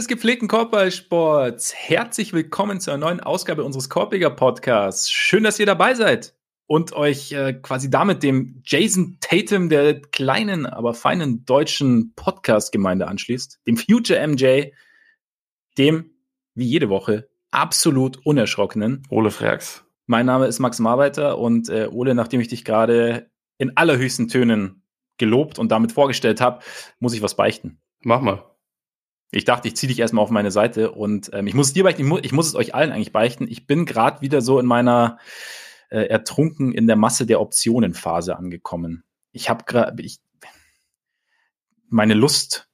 Des gepflegten Korbballsports, herzlich willkommen zu einer neuen Ausgabe unseres Korbiger Podcasts. Schön, dass ihr dabei seid und euch äh, quasi damit dem Jason Tatum der kleinen, aber feinen deutschen Podcast-Gemeinde anschließt, dem Future MJ, dem, wie jede Woche, absolut unerschrockenen Ole Freaks. Mein Name ist Max Marbeiter und äh, Ole, nachdem ich dich gerade in allerhöchsten Tönen gelobt und damit vorgestellt habe, muss ich was beichten. Mach mal. Ich dachte, ich ziehe dich erstmal auf meine Seite und ähm, ich muss es dir beichten, ich, mu ich muss es euch allen eigentlich beichten. Ich bin gerade wieder so in meiner äh, ertrunken in der Masse der Optionenphase angekommen. Ich habe gerade, meine Lust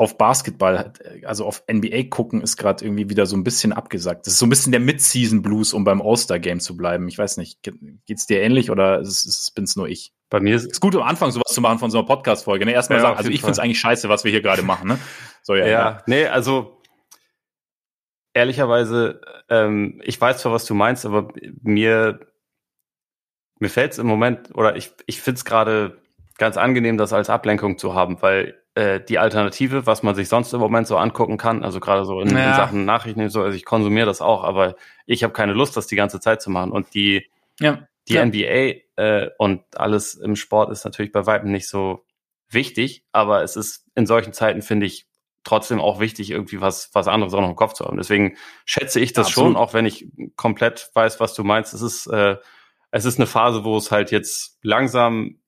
auf Basketball, also auf NBA gucken, ist gerade irgendwie wieder so ein bisschen abgesagt. Das ist so ein bisschen der Mid-Season Blues, um beim All-Star-Game zu bleiben. Ich weiß nicht, geht's dir ähnlich oder ist, ist, bin's nur ich? Bei mir ist es gut, am Anfang sowas zu machen von so einer Podcast-Folge. Ne? Erstmal ja, sagen, also ich finde es eigentlich scheiße, was wir hier gerade machen. Ne? So, ja, ja, ja. nee, also ehrlicherweise, ähm, ich weiß zwar, was du meinst, aber mir, mir fällt es im Moment, oder ich, ich finde es gerade ganz angenehm, das als Ablenkung zu haben, weil äh, die Alternative, was man sich sonst im Moment so angucken kann, also gerade so in, ja. in, Sachen Nachrichten so, also ich konsumiere das auch, aber ich habe keine Lust, das die ganze Zeit zu machen. Und die, ja. die ja. NBA äh, und alles im Sport ist natürlich bei Weitem nicht so wichtig, aber es ist in solchen Zeiten, finde ich, trotzdem auch wichtig, irgendwie was, was anderes auch noch im Kopf zu haben. Deswegen schätze ich das Absolut. schon, auch wenn ich komplett weiß, was du meinst. Es ist, äh, es ist eine Phase, wo es halt jetzt langsam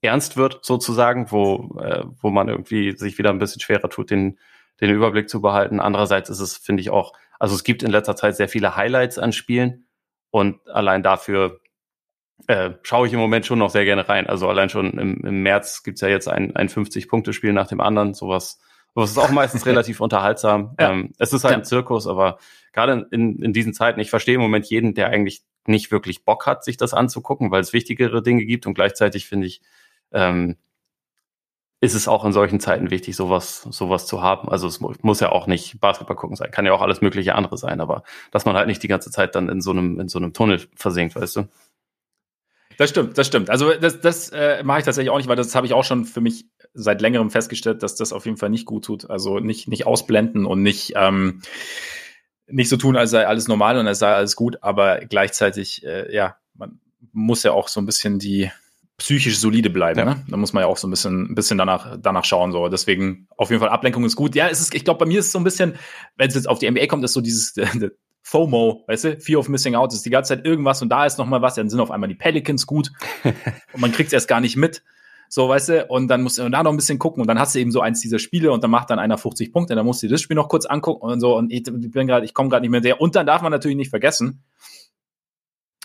ernst wird, sozusagen, wo, äh, wo man irgendwie sich wieder ein bisschen schwerer tut, den, den Überblick zu behalten. Andererseits ist es, finde ich, auch, also es gibt in letzter Zeit sehr viele Highlights an Spielen und allein dafür äh, schaue ich im Moment schon noch sehr gerne rein. Also allein schon im, im März gibt's ja jetzt ein, ein 50-Punkte-Spiel nach dem anderen, sowas. Sowas ist auch meistens relativ unterhaltsam. Ja. Ähm, es ist halt ja. ein Zirkus, aber gerade in, in diesen Zeiten, ich verstehe im Moment jeden, der eigentlich nicht wirklich Bock hat, sich das anzugucken, weil es wichtigere Dinge gibt und gleichzeitig finde ich, ähm, ist es auch in solchen Zeiten wichtig, sowas, sowas zu haben. Also es muss ja auch nicht Basketball gucken sein, kann ja auch alles mögliche andere sein, aber dass man halt nicht die ganze Zeit dann in so einem, in so einem Tunnel versinkt, weißt du? Das stimmt, das stimmt. Also das, das äh, mache ich tatsächlich auch nicht, weil das habe ich auch schon für mich seit längerem festgestellt, dass das auf jeden Fall nicht gut tut. Also nicht, nicht ausblenden und nicht, ähm, nicht so tun, als sei alles normal und als sei alles gut, aber gleichzeitig, äh, ja, man muss ja auch so ein bisschen die, psychisch solide bleiben. Ja. Ne? Da muss man ja auch so ein bisschen, ein bisschen danach, danach schauen. So. Deswegen auf jeden Fall Ablenkung ist gut. Ja, es ist, ich glaube, bei mir ist es so ein bisschen, wenn es jetzt auf die NBA kommt, ist so dieses FOMO, weißt du, Fear of Missing Out, ist die ganze Zeit irgendwas und da ist noch mal was, dann sind auf einmal die Pelicans gut und man kriegt es erst gar nicht mit. So, weißt du, und dann musst du da noch ein bisschen gucken und dann hast du eben so eins dieser Spiele und dann macht dann einer 50 Punkte, dann musst du dir das Spiel noch kurz angucken und so und ich bin gerade, ich komme gerade nicht mehr sehr. Und dann darf man natürlich nicht vergessen,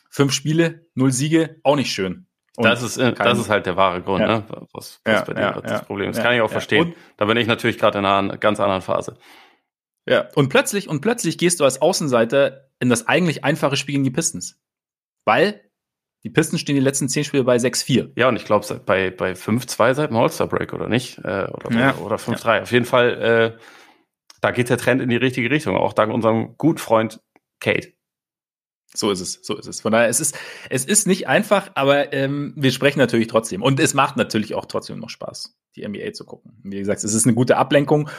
fünf Spiele, null Siege, auch nicht schön. Und das ist, äh, das ist halt der wahre Grund, ja. ne? was, was ja, bei dir ja, das Problem ist. Das kann ich auch verstehen. Und, da bin ich natürlich gerade in einer ganz anderen Phase. Ja, und plötzlich, und plötzlich gehst du als Außenseiter in das eigentlich einfache Spiel gegen die Pistons. Weil die Pistons stehen die letzten zehn Spiele bei 6-4. Ja, und ich glaube bei, bei 5-2 seit dem All-Star-Break, oder nicht? Äh, oder ja. oder 5-3. Auf jeden Fall, äh, da geht der Trend in die richtige Richtung, auch dank unserem guten Freund Kate. So ist es, so ist es. Von daher, es ist, es ist nicht einfach, aber ähm, wir sprechen natürlich trotzdem. Und es macht natürlich auch trotzdem noch Spaß, die NBA zu gucken. Wie gesagt, es ist eine gute Ablenkung.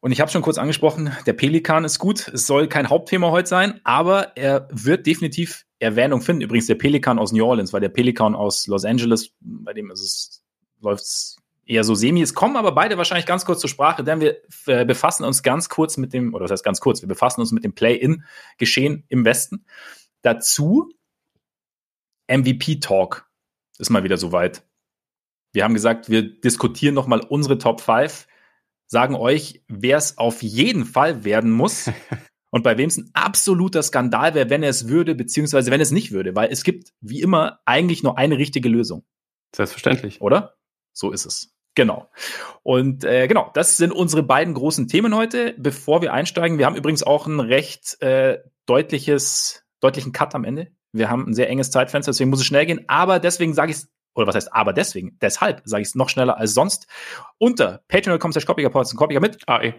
Und ich habe schon kurz angesprochen, der Pelikan ist gut. Es soll kein Hauptthema heute sein, aber er wird definitiv Erwähnung finden. Übrigens der Pelikan aus New Orleans, weil der Pelikan aus Los Angeles, bei dem ist es, läuft's eher so semi. Es kommen aber beide wahrscheinlich ganz kurz zur Sprache, denn wir äh, befassen uns ganz kurz mit dem, oder das heißt ganz kurz, wir befassen uns mit dem Play-In-Geschehen im Westen. Dazu MVP-Talk ist mal wieder soweit. Wir haben gesagt, wir diskutieren nochmal unsere Top 5, sagen euch, wer es auf jeden Fall werden muss und bei wem es ein absoluter Skandal wäre, wenn er es würde, beziehungsweise wenn es nicht würde, weil es gibt wie immer eigentlich nur eine richtige Lösung. Selbstverständlich. Oder? So ist es. Genau. Und äh, genau, das sind unsere beiden großen Themen heute. Bevor wir einsteigen, wir haben übrigens auch ein recht äh, deutliches, deutlichen Cut am Ende. Wir haben ein sehr enges Zeitfenster, deswegen muss es schnell gehen. Aber deswegen sage ich es, oder was heißt aber deswegen? Deshalb sage ich es noch schneller als sonst. Unter patreon.com slash mit AE.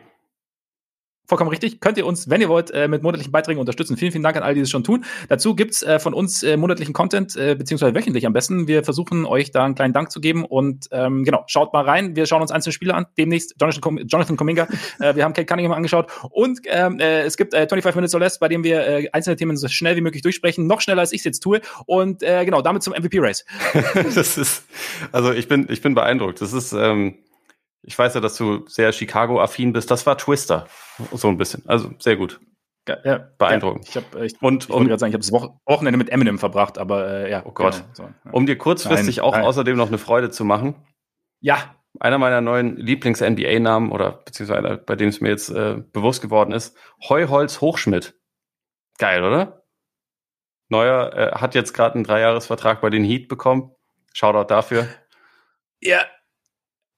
Vollkommen richtig. Könnt ihr uns, wenn ihr wollt, äh, mit monatlichen Beiträgen unterstützen. Vielen, vielen Dank an all die das schon tun. Dazu gibt's äh, von uns äh, monatlichen Content, beziehungsweise wöchentlich am besten. Wir versuchen euch da einen kleinen Dank zu geben und ähm, genau, schaut mal rein. Wir schauen uns einzelne Spiele an. Demnächst Jonathan, Com Jonathan Cominga. äh, wir haben Kate Cunningham angeschaut und ähm, äh, es gibt äh, 25 Minutes or Less, bei dem wir äh, einzelne Themen so schnell wie möglich durchsprechen. Noch schneller, als ich es jetzt tue. Und äh, genau, damit zum MVP-Race. das ist, also ich bin, ich bin beeindruckt. Das ist, ähm, ich weiß ja, dass du sehr Chicago-affin bist. Das war Twister. So ein bisschen. Also sehr gut. Ja, beeindruckend. Ja, ich hab, ich, und ich um, gerade sagen, ich habe das Wochenende mit Eminem verbracht, aber äh, ja. Oh Gott. So, ja. Um dir kurzfristig nein, auch nein. außerdem noch eine Freude zu machen. Ja. Einer meiner neuen Lieblings-NBA-Namen oder beziehungsweise einer, bei dem es mir jetzt äh, bewusst geworden ist, Heuholz Hochschmidt. Geil, oder? Neuer äh, hat jetzt gerade einen Dreijahresvertrag bei den Heat bekommen. Shoutout dafür. Ja.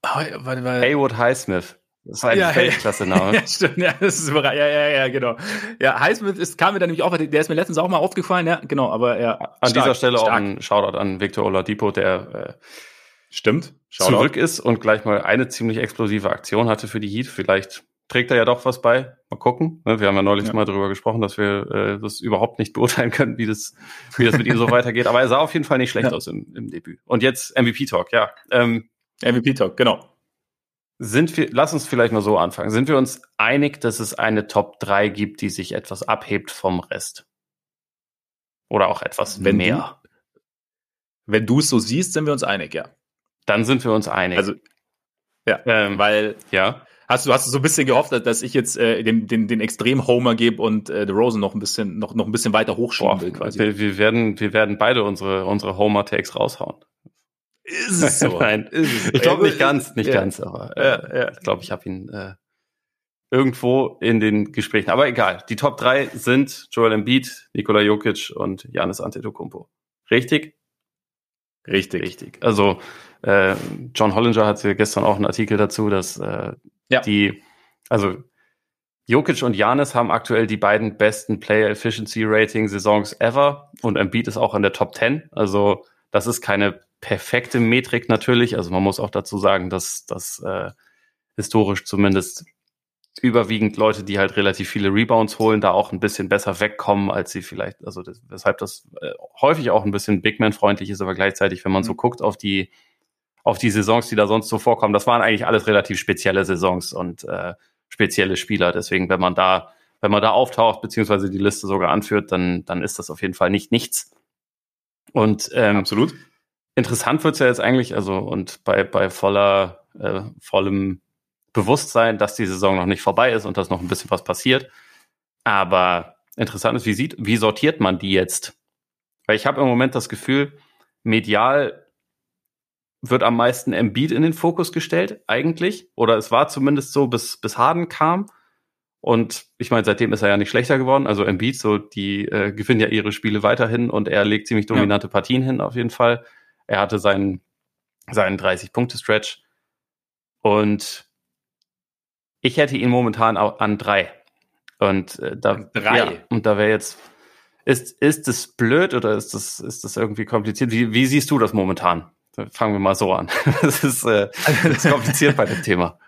Warte, warte. Haywood Highsmith. Das ist ein ja, Weltklasse-Name. ja, stimmt, ja, das ist ja, ja, ja, genau. Ja, Highsmith ist, kam mir dann nämlich auch, der ist mir letztens auch mal aufgefallen, ja, genau, aber ja. An stark, dieser Stelle stark. auch ein Shoutout an Victor Oladipo, der äh, stimmt Shoutout. zurück ist und gleich mal eine ziemlich explosive Aktion hatte für die Heat. Vielleicht trägt er ja doch was bei. Mal gucken. Ne? Wir haben ja neulich ja. mal darüber gesprochen, dass wir äh, das überhaupt nicht beurteilen können, wie das, wie das mit ihm so weitergeht. Aber er sah auf jeden Fall nicht schlecht ja. aus im, im Debüt. Und jetzt MVP-Talk, ja. Ähm, MVP-Talk, genau. Sind wir, lass uns vielleicht mal so anfangen. Sind wir uns einig, dass es eine Top 3 gibt, die sich etwas abhebt vom Rest? Oder auch etwas wenn mehr? Du, wenn du es so siehst, sind wir uns einig, ja. Dann sind wir uns einig. Also, ja, ähm, weil, ja. Hast du, hast du so ein bisschen gehofft, dass ich jetzt äh, den, den, den Extrem-Homer gebe und äh, The Rosen noch ein bisschen, noch, noch ein bisschen weiter hochschieben Boah, will, quasi? Wir, wir, werden, wir werden beide unsere, unsere Homer-Takes raushauen. Ist es so? Nein, ist es ich glaube nicht ganz, nicht ja. ganz, aber äh, ja, ja. ich glaube, ich habe ihn äh, irgendwo in den Gesprächen. Aber egal, die Top 3 sind Joel Embiid, Nikola Jokic und Janis Antetokounmpo. Richtig? Richtig. Richtig. Also äh, John Hollinger hatte gestern auch einen Artikel dazu, dass äh, ja. die, also Jokic und Janis haben aktuell die beiden besten Player Efficiency Rating Saisons ever und Embiid ist auch in der Top 10. Also das ist keine perfekte Metrik natürlich. Also man muss auch dazu sagen, dass das äh, historisch zumindest überwiegend Leute, die halt relativ viele Rebounds holen, da auch ein bisschen besser wegkommen, als sie vielleicht, also das, weshalb das äh, häufig auch ein bisschen Big Man freundlich ist, aber gleichzeitig, wenn man so mhm. guckt auf die auf die Saisons, die da sonst so vorkommen, das waren eigentlich alles relativ spezielle Saisons und äh, spezielle Spieler. Deswegen, wenn man da wenn man da auftaucht beziehungsweise die Liste sogar anführt, dann dann ist das auf jeden Fall nicht nichts. Und ähm, absolut interessant wird's ja jetzt eigentlich, also und bei, bei voller, äh, vollem Bewusstsein, dass die Saison noch nicht vorbei ist und dass noch ein bisschen was passiert. Aber interessant ist, wie sieht, wie sortiert man die jetzt? Weil ich habe im Moment das Gefühl, medial wird am meisten Embiid in den Fokus gestellt, eigentlich. Oder es war zumindest so, bis, bis Harden kam. Und ich meine, seitdem ist er ja nicht schlechter geworden. Also Embiid, so, die äh, gewinnen ja ihre Spiele weiterhin und er legt ziemlich dominante ja. Partien hin, auf jeden Fall. Er hatte seinen, seinen 30-Punkte-Stretch. Und ich hätte ihn momentan auch an drei. Und äh, da, drei. Ja, und da wäre jetzt, ist, ist das blöd oder ist das, ist das irgendwie kompliziert? Wie, wie siehst du das momentan? Fangen wir mal so an. Das ist, äh, das ist kompliziert bei dem Thema.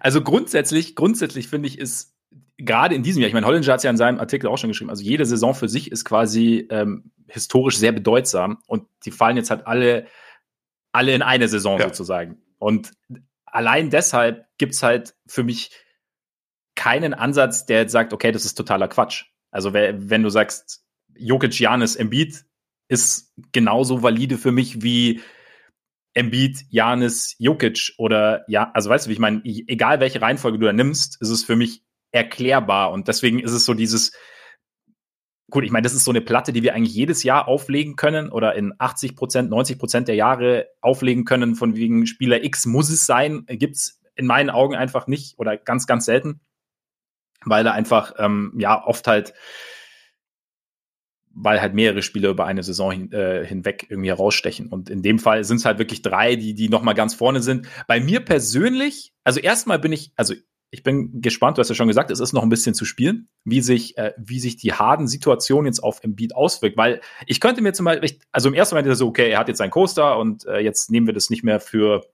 Also grundsätzlich, grundsätzlich finde ich, ist gerade in diesem Jahr, ich meine, Hollinger hat es ja in seinem Artikel auch schon geschrieben, also jede Saison für sich ist quasi ähm, historisch sehr bedeutsam und die fallen jetzt halt alle, alle in eine Saison ja. sozusagen. Und allein deshalb gibt es halt für mich keinen Ansatz, der jetzt sagt, okay, das ist totaler Quatsch. Also wenn du sagst, Jokic, Janis, Embiid ist genauso valide für mich wie Embiid, Janis, Jokic oder ja, also weißt du, wie ich meine, egal welche Reihenfolge du da nimmst, ist es für mich erklärbar. Und deswegen ist es so dieses, gut, ich meine, das ist so eine Platte, die wir eigentlich jedes Jahr auflegen können oder in 80 Prozent, 90 Prozent der Jahre auflegen können, von wegen Spieler X muss es sein, gibt es in meinen Augen einfach nicht oder ganz, ganz selten, weil da einfach, ähm, ja, oft halt, weil halt mehrere Spieler über eine Saison hin, äh, hinweg irgendwie herausstechen. Und in dem Fall sind es halt wirklich drei, die, die nochmal ganz vorne sind. Bei mir persönlich, also erstmal bin ich, also ich bin gespannt, du hast ja schon gesagt, es ist noch ein bisschen zu spielen, wie sich, äh, wie sich die Harden-Situation jetzt auf Embiid auswirkt. Weil ich könnte mir zum Beispiel, also im ersten Moment ist so, okay, er hat jetzt seinen Coaster und äh, jetzt nehmen wir das nicht mehr für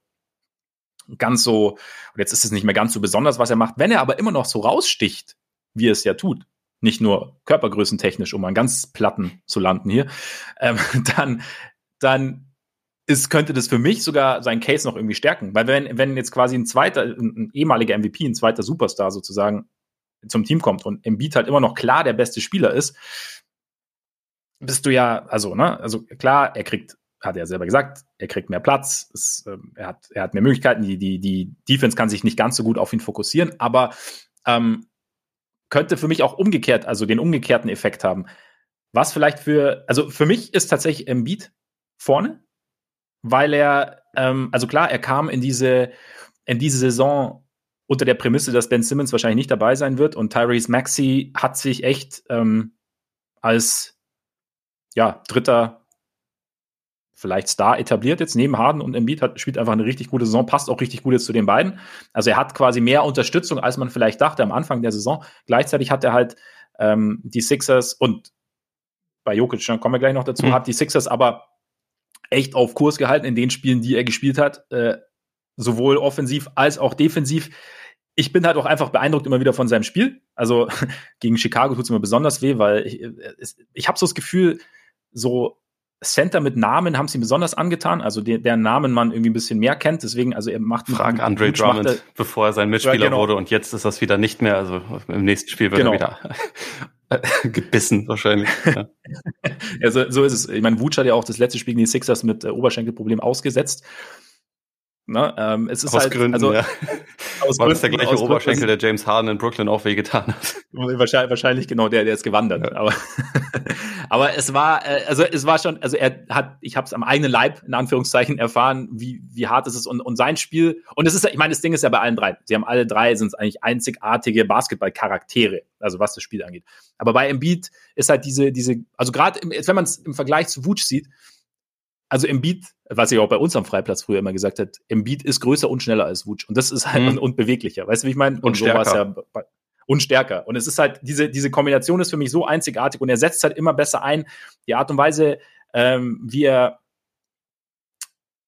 ganz so, und jetzt ist es nicht mehr ganz so besonders, was er macht. Wenn er aber immer noch so raussticht, wie er es ja tut, nicht nur körpergrößentechnisch, um an ganz platten zu landen hier, ähm, dann, dann ist, könnte das für mich sogar sein Case noch irgendwie stärken. Weil wenn, wenn jetzt quasi ein zweiter, ein, ein ehemaliger MVP, ein zweiter Superstar sozusagen zum Team kommt und Embiid halt immer noch klar der beste Spieler ist, bist du ja, also, ne, also klar, er kriegt, hat er selber gesagt, er kriegt mehr Platz, es, äh, er, hat, er hat mehr Möglichkeiten, die, die, die Defense kann sich nicht ganz so gut auf ihn fokussieren, aber ähm, könnte für mich auch umgekehrt, also den umgekehrten Effekt haben. Was vielleicht für, also für mich ist tatsächlich Embiid vorne, weil er, ähm, also klar, er kam in diese, in diese Saison unter der Prämisse, dass Ben Simmons wahrscheinlich nicht dabei sein wird und Tyrese Maxey hat sich echt ähm, als ja, dritter vielleicht Star etabliert jetzt neben Harden und Embiid hat, spielt einfach eine richtig gute Saison, passt auch richtig gut jetzt zu den beiden. Also er hat quasi mehr Unterstützung, als man vielleicht dachte am Anfang der Saison. Gleichzeitig hat er halt ähm, die Sixers und bei Jokic, dann kommen wir gleich noch dazu, mhm. hat die Sixers aber echt auf Kurs gehalten in den Spielen, die er gespielt hat, äh, sowohl offensiv als auch defensiv. Ich bin halt auch einfach beeindruckt immer wieder von seinem Spiel. Also gegen Chicago tut es immer besonders weh, weil ich, äh, ich habe so das Gefühl, so Center mit Namen haben ihm besonders angetan, also der, deren Namen man irgendwie ein bisschen mehr kennt. Deswegen, also er macht. Frag Andre Drummond, er, bevor er sein Mitspieler ja, genau. wurde und jetzt ist das wieder nicht mehr. Also im nächsten Spiel wird genau. er wieder gebissen wahrscheinlich. Ja. ja so, so, ist es. Ich meine, Wutsch hat ja auch das letzte Spiel gegen die Sixers mit äh, Oberschenkelproblem ausgesetzt. Ne? Ähm, es ist aus halt, Gründen, also, ja. Aus War Gründen, das der gleiche Oberschenkel, der James Harden in Brooklyn auch wehgetan hat? Wahrscheinlich, wahrscheinlich genau der, der ist gewandert. Ja. Aber, aber es war, äh, also es war schon, also er hat, ich habe es am eigenen Leib in Anführungszeichen erfahren, wie, wie hart es ist und, und sein Spiel. Und es ist, ich meine, das Ding ist ja bei allen drei. Sie haben alle drei, sind eigentlich einzigartige Basketball-Charaktere, also was das Spiel angeht. Aber bei Embiid ist halt diese, diese, also gerade wenn man es im Vergleich zu Wutsch sieht, also Embiid, was ich auch bei uns am Freiplatz früher immer gesagt hat, Embiid ist größer und schneller als Wutsch. Und das ist halt mhm. und beweglicher. Weißt du, wie ich meine? Und, und. So ja und stärker. Und es ist halt, diese, diese Kombination ist für mich so einzigartig und er setzt halt immer besser ein. Die Art und Weise, ähm, wie er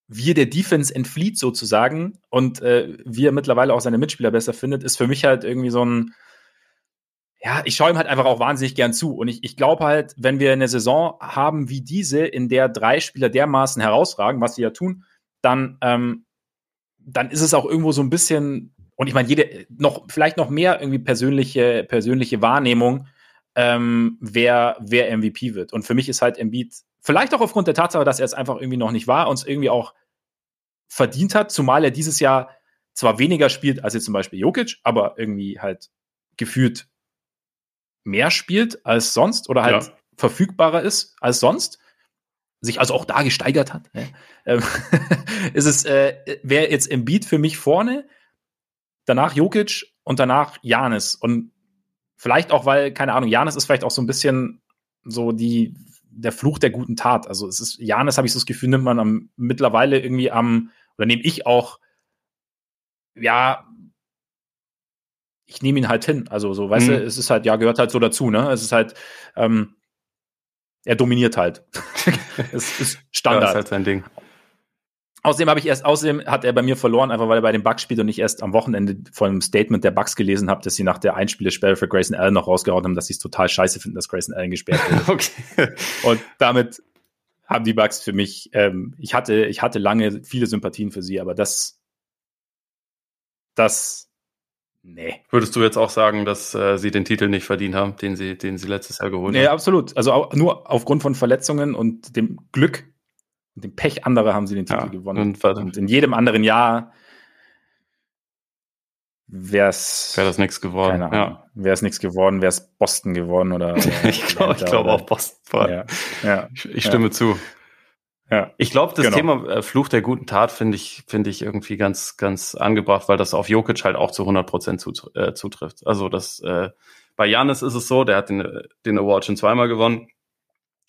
wie er der Defense entflieht sozusagen und äh, wie er mittlerweile auch seine Mitspieler besser findet, ist für mich halt irgendwie so ein, ja, ich schaue ihm halt einfach auch wahnsinnig gern zu. Und ich, ich glaube halt, wenn wir eine Saison haben wie diese, in der drei Spieler dermaßen herausragen, was sie ja tun, dann, ähm, dann ist es auch irgendwo so ein bisschen, und ich meine, jede, noch, vielleicht noch mehr irgendwie persönliche, persönliche Wahrnehmung, ähm, wer, wer MVP wird. Und für mich ist halt Embiid, vielleicht auch aufgrund der Tatsache, dass er es einfach irgendwie noch nicht war, uns irgendwie auch verdient hat, zumal er dieses Jahr zwar weniger spielt als jetzt zum Beispiel Jokic, aber irgendwie halt gefühlt mehr spielt als sonst oder halt ja. verfügbarer ist als sonst, sich also auch da gesteigert hat, ne? ähm, ist es, äh, wäre jetzt im Beat für mich vorne, danach Jokic und danach Janis. Und vielleicht auch, weil, keine Ahnung, Janis ist vielleicht auch so ein bisschen so die, der Fluch der guten Tat. Also es ist, Janis habe ich so das Gefühl, nimmt man am, mittlerweile irgendwie am, oder nehme ich auch, ja, ich nehme ihn halt hin. Also so, weißt mhm. du, es ist halt, ja, gehört halt so dazu, ne? Es ist halt, ähm, er dominiert halt. es ist Standard. Ja, ist halt sein Ding. Außerdem habe ich erst, außerdem hat er bei mir verloren, einfach weil er bei den Bucks spielt und ich erst am Wochenende von einem Statement der Bucks gelesen habe, dass sie nach der Einspielersperre für Grayson Allen noch rausgehauen haben, dass sie es total scheiße finden, dass Grayson Allen gesperrt wird. okay. Und damit haben die Bucks für mich, ähm, ich hatte, ich hatte lange viele Sympathien für sie, aber das, das Nee. Würdest du jetzt auch sagen, dass äh, sie den Titel nicht verdient haben, den sie, den sie letztes Jahr geholt nee, haben? Nee, absolut. Also auch nur aufgrund von Verletzungen und dem Glück und dem Pech anderer haben sie den Titel ja, gewonnen. Und, und, in jedem anderen Jahr wäre es. Wäre das nichts geworden. Keine Ahnung. Ja. Wäre es nichts geworden, wäre es Boston geworden oder. ich glaube glaub auch Boston. Ja. ja. Ich, ich stimme zu. Ja. Ich glaube, das genau. Thema äh, Fluch der guten Tat finde ich, finde ich irgendwie ganz, ganz angebracht, weil das auf Jokic halt auch zu 100 Prozent zut äh, zutrifft. Also das, äh, bei Janis ist es so, der hat den, den Award schon zweimal gewonnen.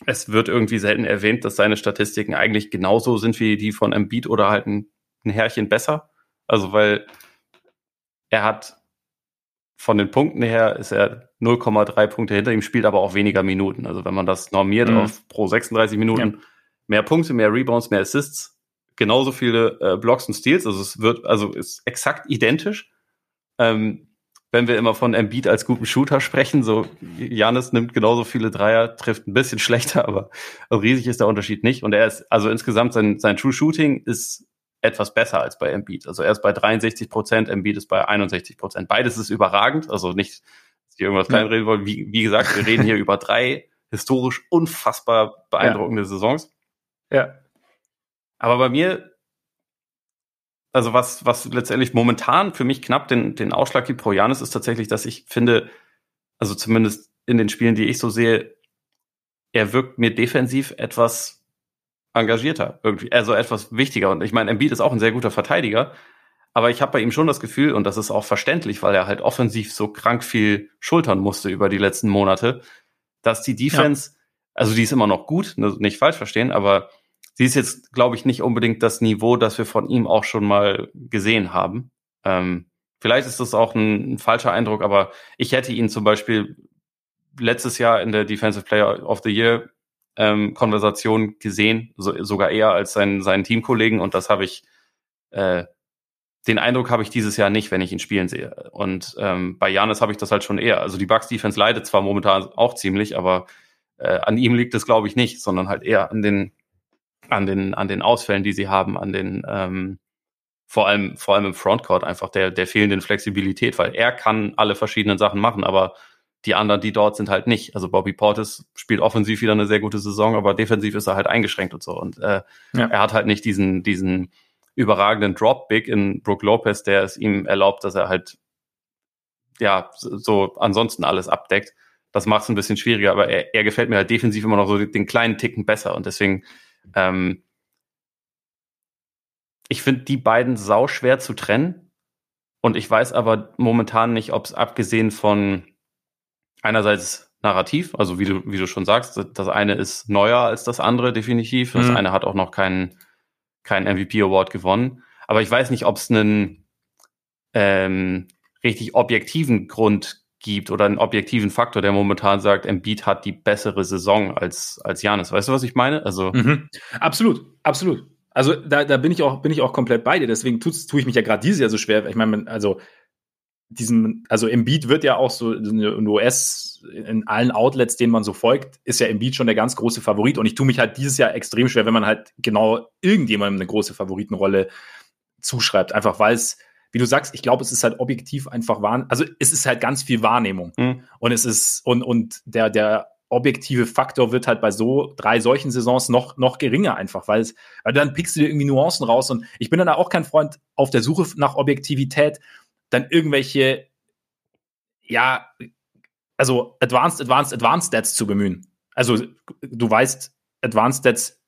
Es wird irgendwie selten erwähnt, dass seine Statistiken eigentlich genauso sind wie die von Embiid oder halt ein, ein Härchen besser. Also weil er hat von den Punkten her ist er 0,3 Punkte hinter ihm, spielt aber auch weniger Minuten. Also wenn man das normiert mhm. auf pro 36 Minuten, ja mehr Punkte, mehr Rebounds, mehr Assists, genauso viele äh, Blocks und Steals, also es wird, also ist exakt identisch. Ähm, wenn wir immer von Embiid als guten Shooter sprechen, so Janis nimmt genauso viele Dreier, trifft ein bisschen schlechter, aber riesig ist der Unterschied nicht. Und er ist, also insgesamt sein, sein True Shooting ist etwas besser als bei Embiid. Also er ist bei 63 Prozent, Embiid ist bei 61 Prozent. Beides ist überragend, also nicht, dass ich irgendwas klein reden wollen. Wie, wie gesagt, wir reden hier über drei historisch unfassbar beeindruckende ja. Saisons. Ja. Aber bei mir also was, was letztendlich momentan für mich knapp den, den Ausschlag gibt pro Janis, ist tatsächlich, dass ich finde, also zumindest in den Spielen, die ich so sehe, er wirkt mir defensiv etwas engagierter, irgendwie, also etwas wichtiger. Und ich meine, Embiid ist auch ein sehr guter Verteidiger, aber ich habe bei ihm schon das Gefühl, und das ist auch verständlich, weil er halt offensiv so krank viel schultern musste über die letzten Monate, dass die Defense, ja. Also die ist immer noch gut, ne, nicht falsch verstehen, aber sie ist jetzt, glaube ich, nicht unbedingt das Niveau, das wir von ihm auch schon mal gesehen haben. Ähm, vielleicht ist das auch ein, ein, falscher Eindruck, aber ich hätte ihn zum Beispiel letztes Jahr in der Defensive Player of the Year ähm, Konversation gesehen, so, sogar eher als seinen, seinen Teamkollegen und das habe ich, äh, den Eindruck habe ich dieses Jahr nicht, wenn ich ihn spielen sehe. Und ähm, bei Janis habe ich das halt schon eher. Also die Bucks Defense leidet zwar momentan auch ziemlich, aber äh, an ihm liegt es, glaube ich, nicht, sondern halt eher an den an den, an den Ausfällen, die sie haben, an den, ähm, vor allem, vor allem im Frontcourt einfach der, der fehlenden Flexibilität, weil er kann alle verschiedenen Sachen machen, aber die anderen, die dort sind, halt nicht. Also Bobby Portis spielt offensiv wieder eine sehr gute Saison, aber defensiv ist er halt eingeschränkt und so. Und äh, ja. er hat halt nicht diesen, diesen überragenden Drop-Big in Brook Lopez, der es ihm erlaubt, dass er halt ja so ansonsten alles abdeckt. Das macht es ein bisschen schwieriger, aber er, er gefällt mir halt defensiv immer noch so den kleinen Ticken besser. Und deswegen ähm, ich finde die beiden sau schwer zu trennen. Und ich weiß aber momentan nicht, ob es abgesehen von einerseits Narrativ, also wie du, wie du schon sagst, das eine ist neuer als das andere, definitiv. Das mhm. eine hat auch noch keinen keinen MVP Award gewonnen. Aber ich weiß nicht, ob es einen ähm, richtig objektiven Grund gibt oder einen objektiven Faktor, der momentan sagt, Embiid hat die bessere Saison als, als Janis. Weißt du, was ich meine? Also. Mhm. Absolut, absolut. Also da, da bin ich auch, bin ich auch komplett bei dir. Deswegen tue tu ich mich ja gerade dieses Jahr so schwer. Ich meine, also diesen, also Embiid wird ja auch so in US, in allen Outlets, denen man so folgt, ist ja Embiid schon der ganz große Favorit. Und ich tue mich halt dieses Jahr extrem schwer, wenn man halt genau irgendjemandem eine große Favoritenrolle zuschreibt. Einfach weil es wie du sagst, ich glaube, es ist halt objektiv einfach wahr, also es ist halt ganz viel Wahrnehmung. Mhm. Und es ist, und, und der, der objektive Faktor wird halt bei so drei solchen Saisons noch, noch geringer einfach, weil es, weil dann pickst du dir irgendwie Nuancen raus und ich bin dann auch kein Freund auf der Suche nach Objektivität, dann irgendwelche, ja, also Advanced, Advanced, Advanced Stats zu bemühen. Also du weißt, Advanced Stats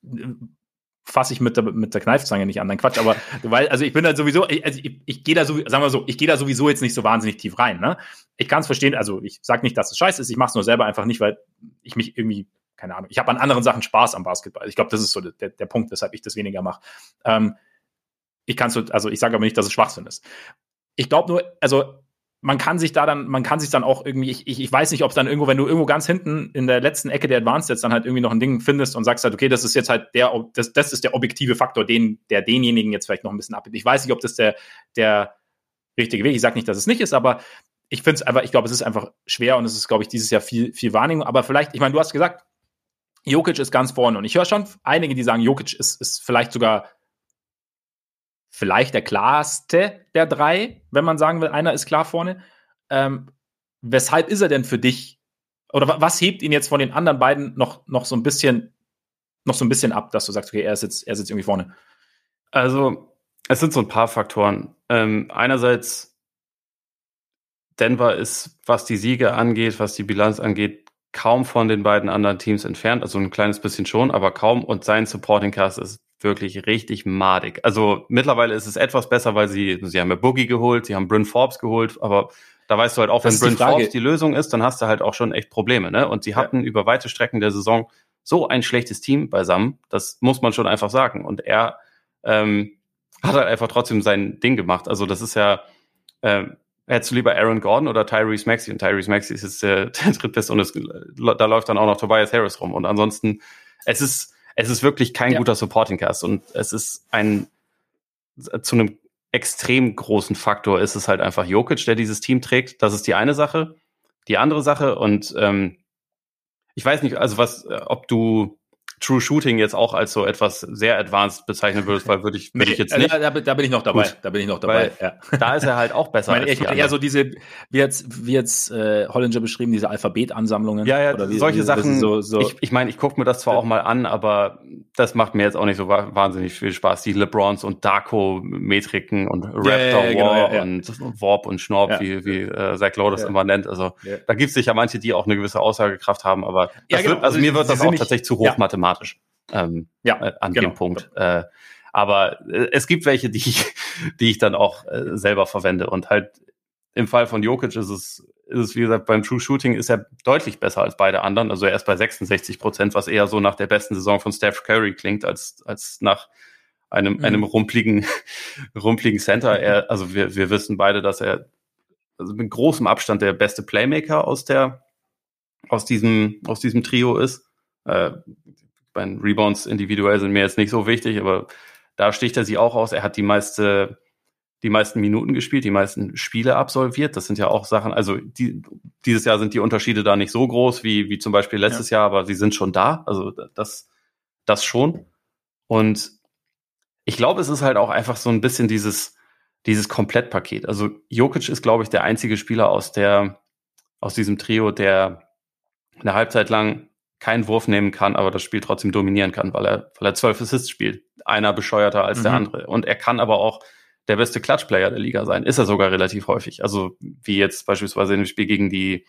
fasse ich mit der, mit der Kneifzange nicht an. Nein, Quatsch, aber weil, also ich bin da sowieso, ich, also ich, ich gehe da so, sagen wir so, ich gehe da sowieso jetzt nicht so wahnsinnig tief rein. Ne? Ich kann es verstehen, also ich sage nicht, dass es scheiße ist, ich mache es nur selber einfach nicht, weil ich mich irgendwie, keine Ahnung, ich habe an anderen Sachen Spaß am Basketball. Ich glaube, das ist so der, der Punkt, weshalb ich das weniger mache. Ähm, ich kann so, also ich sage aber nicht, dass es Schwachsinn ist. Ich glaube nur, also man kann sich da dann, man kann sich dann auch irgendwie, ich, ich, ich weiß nicht, ob dann irgendwo, wenn du irgendwo ganz hinten in der letzten Ecke der Advanced jetzt dann halt irgendwie noch ein Ding findest und sagst halt, okay, das ist jetzt halt der, das, das ist der objektive Faktor, den, der denjenigen jetzt vielleicht noch ein bisschen abbildet. Ich weiß nicht, ob das der, der richtige Weg. Ich sage nicht, dass es nicht ist, aber ich finde es einfach, ich glaube, es ist einfach schwer und es ist, glaube ich, dieses Jahr viel, viel Wahrnehmung. Aber vielleicht, ich meine, du hast gesagt, Jokic ist ganz vorne und ich höre schon einige, die sagen, Jokic ist, ist vielleicht sogar vielleicht der klarste der drei, wenn man sagen will, einer ist klar vorne. Ähm, weshalb ist er denn für dich? Oder was hebt ihn jetzt von den anderen beiden noch, noch so ein bisschen, noch so ein bisschen ab, dass du sagst, okay, er ist jetzt, er ist irgendwie vorne? Also, es sind so ein paar Faktoren. Ähm, einerseits, Denver ist, was die Siege angeht, was die Bilanz angeht, kaum von den beiden anderen Teams entfernt. Also ein kleines bisschen schon, aber kaum. Und sein Supporting Cast ist wirklich richtig madig. Also mittlerweile ist es etwas besser, weil sie, sie haben ja Boogie geholt, sie haben Bryn Forbes geholt, aber da weißt du halt auch, wenn Bryn Forbes die Lösung ist, dann hast du halt auch schon echt Probleme, ne? Und sie ja. hatten über weite Strecken der Saison so ein schlechtes Team beisammen, das muss man schon einfach sagen. Und er ähm, hat halt einfach trotzdem sein Ding gemacht. Also das ist ja, ähm, hättest du lieber Aaron Gordon oder Tyrese Maxey? Und Tyrese Maxey ist jetzt der, der drittbeste und es, da läuft dann auch noch Tobias Harris rum. Und ansonsten, es ist, es ist wirklich kein ja. guter Supporting Cast und es ist ein zu einem extrem großen Faktor ist es halt einfach Jokic, der dieses Team trägt. Das ist die eine Sache. Die andere Sache und ähm, ich weiß nicht, also was, äh, ob du True Shooting jetzt auch als so etwas sehr advanced bezeichnen würdest, weil würde ich, würde ich jetzt nicht. Da, da, bin ich noch dabei. Gut, da bin ich noch dabei. Ja. Da ist er halt auch besser. Ich meine, ich, eher so diese, wie jetzt, wie jetzt äh, Hollinger beschrieben, diese Alphabetansammlungen. Ja, ja, oder wie, solche wie, Sachen. So, so ich ich meine, ich gucke mir das zwar auch mal an, aber das macht mir jetzt auch nicht so wahnsinnig viel Spaß. Die LeBrons und Darko-Metriken und Raptor ja, ja, genau, War und Warp und Schnorp, wie, wie äh, Zach Lowe das immer nennt. Also da gibt es sicher manche, die auch eine gewisse Aussagekraft haben, aber genau. wird, also mir wird das auch tatsächlich zu hoch mathematisch mathematisch ähm, ja, äh, an genau. dem Punkt. Äh, aber äh, es gibt welche, die ich, die ich dann auch äh, selber verwende. Und halt im Fall von Jokic ist es, ist es, wie gesagt, beim True Shooting ist er deutlich besser als beide anderen. Also er ist bei 66 Prozent, was eher so nach der besten Saison von Steph Curry klingt, als, als nach einem, mhm. einem rumpligen, rumpligen Center. Er, also wir, wir wissen beide, dass er also mit großem Abstand der beste Playmaker aus der, aus diesem, aus diesem Trio ist. Äh, bei Rebounds individuell sind mir jetzt nicht so wichtig, aber da sticht er sie auch aus. Er hat die meiste, die meisten Minuten gespielt, die meisten Spiele absolviert. Das sind ja auch Sachen, also die, dieses Jahr sind die Unterschiede da nicht so groß wie, wie zum Beispiel letztes ja. Jahr, aber sie sind schon da. Also das, das schon. Und ich glaube, es ist halt auch einfach so ein bisschen dieses, dieses Komplettpaket. Also Jokic ist, glaube ich, der einzige Spieler aus der, aus diesem Trio, der eine Halbzeit lang keinen Wurf nehmen kann, aber das Spiel trotzdem dominieren kann, weil er, weil er zwölf Assists spielt. Einer bescheuerter als mhm. der andere. Und er kann aber auch der beste Clutch-Player der Liga sein. Ist er sogar relativ häufig. Also wie jetzt beispielsweise im Spiel gegen die,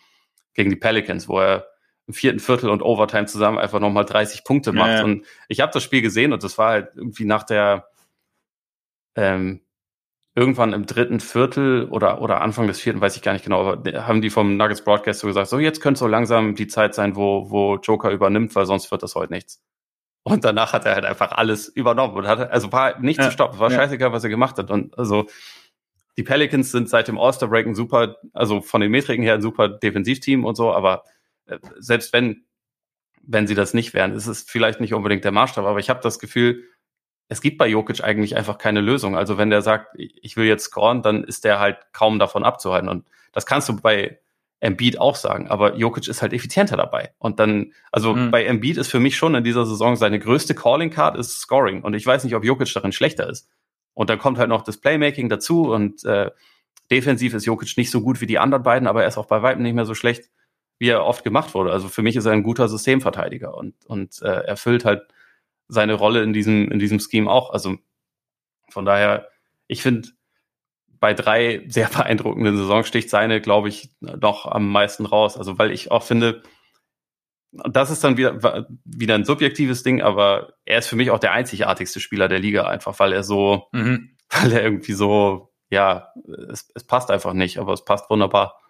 gegen die Pelicans, wo er im vierten Viertel und Overtime zusammen einfach nochmal 30 Punkte macht. Ja, ja. Und ich habe das Spiel gesehen und das war halt irgendwie nach der ähm, irgendwann im dritten Viertel oder, oder Anfang des vierten, weiß ich gar nicht genau, aber haben die vom Nuggets Broadcast so gesagt, so jetzt könnte so langsam die Zeit sein, wo, wo Joker übernimmt, weil sonst wird das heute nichts. Und danach hat er halt einfach alles übernommen und hat, also war nicht ja, zu stoppen, war ja. scheißegal, was er gemacht hat. Und also die Pelicans sind seit dem All-Star-Break ein super, also von den Metriken her ein super Defensivteam und so, aber äh, selbst wenn, wenn sie das nicht wären, ist es vielleicht nicht unbedingt der Maßstab, aber ich habe das Gefühl, es gibt bei Jokic eigentlich einfach keine Lösung. Also wenn der sagt, ich will jetzt scoren, dann ist der halt kaum davon abzuhalten. Und das kannst du bei Embiid auch sagen. Aber Jokic ist halt effizienter dabei. Und dann, also mhm. bei Embiid ist für mich schon in dieser Saison seine größte Calling Card ist Scoring. Und ich weiß nicht, ob Jokic darin schlechter ist. Und dann kommt halt noch das Playmaking dazu und äh, defensiv ist Jokic nicht so gut wie die anderen beiden, aber er ist auch bei weitem nicht mehr so schlecht, wie er oft gemacht wurde. Also für mich ist er ein guter Systemverteidiger und, und äh, erfüllt halt seine Rolle in diesem, in diesem Scheme auch. Also von daher, ich finde, bei drei sehr beeindruckenden Saisons sticht seine, glaube ich, noch am meisten raus. Also weil ich auch finde, das ist dann wieder, wieder ein subjektives Ding, aber er ist für mich auch der einzigartigste Spieler der Liga, einfach weil er so, mhm. weil er irgendwie so, ja, es, es passt einfach nicht, aber es passt wunderbar.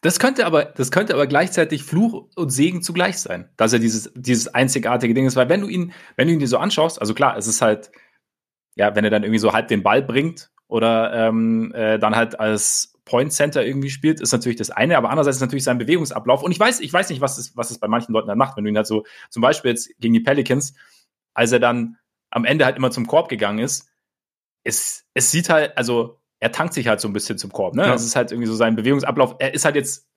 Das könnte aber, das könnte aber gleichzeitig Fluch und Segen zugleich sein, dass er dieses, dieses einzigartige Ding ist, weil wenn du ihn, wenn du ihn dir so anschaust, also klar, es ist halt, ja, wenn er dann irgendwie so halb den Ball bringt oder ähm, äh, dann halt als Point Center irgendwie spielt, ist natürlich das eine, aber andererseits ist natürlich sein Bewegungsablauf. Und ich weiß, ich weiß nicht, was es, was es bei manchen Leuten dann macht, wenn du ihn halt so, zum Beispiel jetzt gegen die Pelicans, als er dann am Ende halt immer zum Korb gegangen ist, es, es sieht halt, also er tankt sich halt so ein bisschen zum Korb. Ne? Ja. Das ist halt irgendwie so sein Bewegungsablauf. Er ist halt jetzt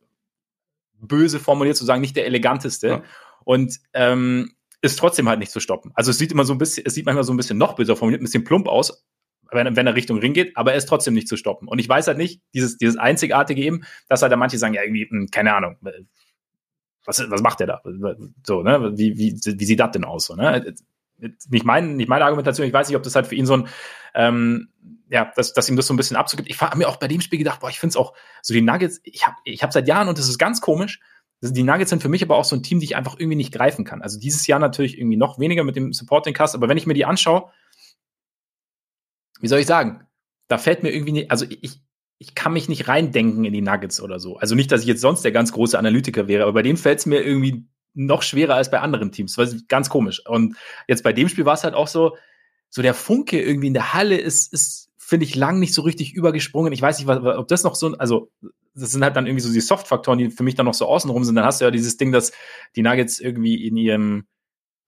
böse formuliert zu sagen, nicht der eleganteste. Ja. Und ähm, ist trotzdem halt nicht zu stoppen. Also es sieht immer so ein bisschen, es sieht manchmal so ein bisschen noch böser formuliert, ein bisschen plump aus, wenn, wenn er Richtung Ring geht, aber er ist trotzdem nicht zu stoppen. Und ich weiß halt nicht, dieses, dieses Einzigartige eben, dass halt da manche sagen, ja, irgendwie, mh, hm, keine Ahnung, was, was macht der da? So, ne? Wie, wie, wie sieht das denn aus? So, ne? Nicht, mein, nicht meine Argumentation, ich weiß nicht, ob das halt für ihn so ein ähm, ja, dass, dass ihm das so ein bisschen abzugibt. Ich habe mir auch bei dem Spiel gedacht, boah, ich finde es auch, so die Nuggets, ich habe ich hab seit Jahren, und das ist ganz komisch, die Nuggets sind für mich aber auch so ein Team, die ich einfach irgendwie nicht greifen kann. Also dieses Jahr natürlich irgendwie noch weniger mit dem Supporting Cast, aber wenn ich mir die anschaue, wie soll ich sagen, da fällt mir irgendwie nicht, also ich, ich kann mich nicht reindenken in die Nuggets oder so. Also nicht, dass ich jetzt sonst der ganz große Analytiker wäre, aber bei dem fällt es mir irgendwie noch schwerer als bei anderen Teams. Das ist ganz komisch. Und jetzt bei dem Spiel war es halt auch so, so der Funke irgendwie in der Halle ist, ist finde ich, lang nicht so richtig übergesprungen. Ich weiß nicht, ob das noch so, also das sind halt dann irgendwie so die Soft-Faktoren, die für mich dann noch so außenrum sind. Dann hast du ja dieses Ding, dass die Nuggets irgendwie in ihrem,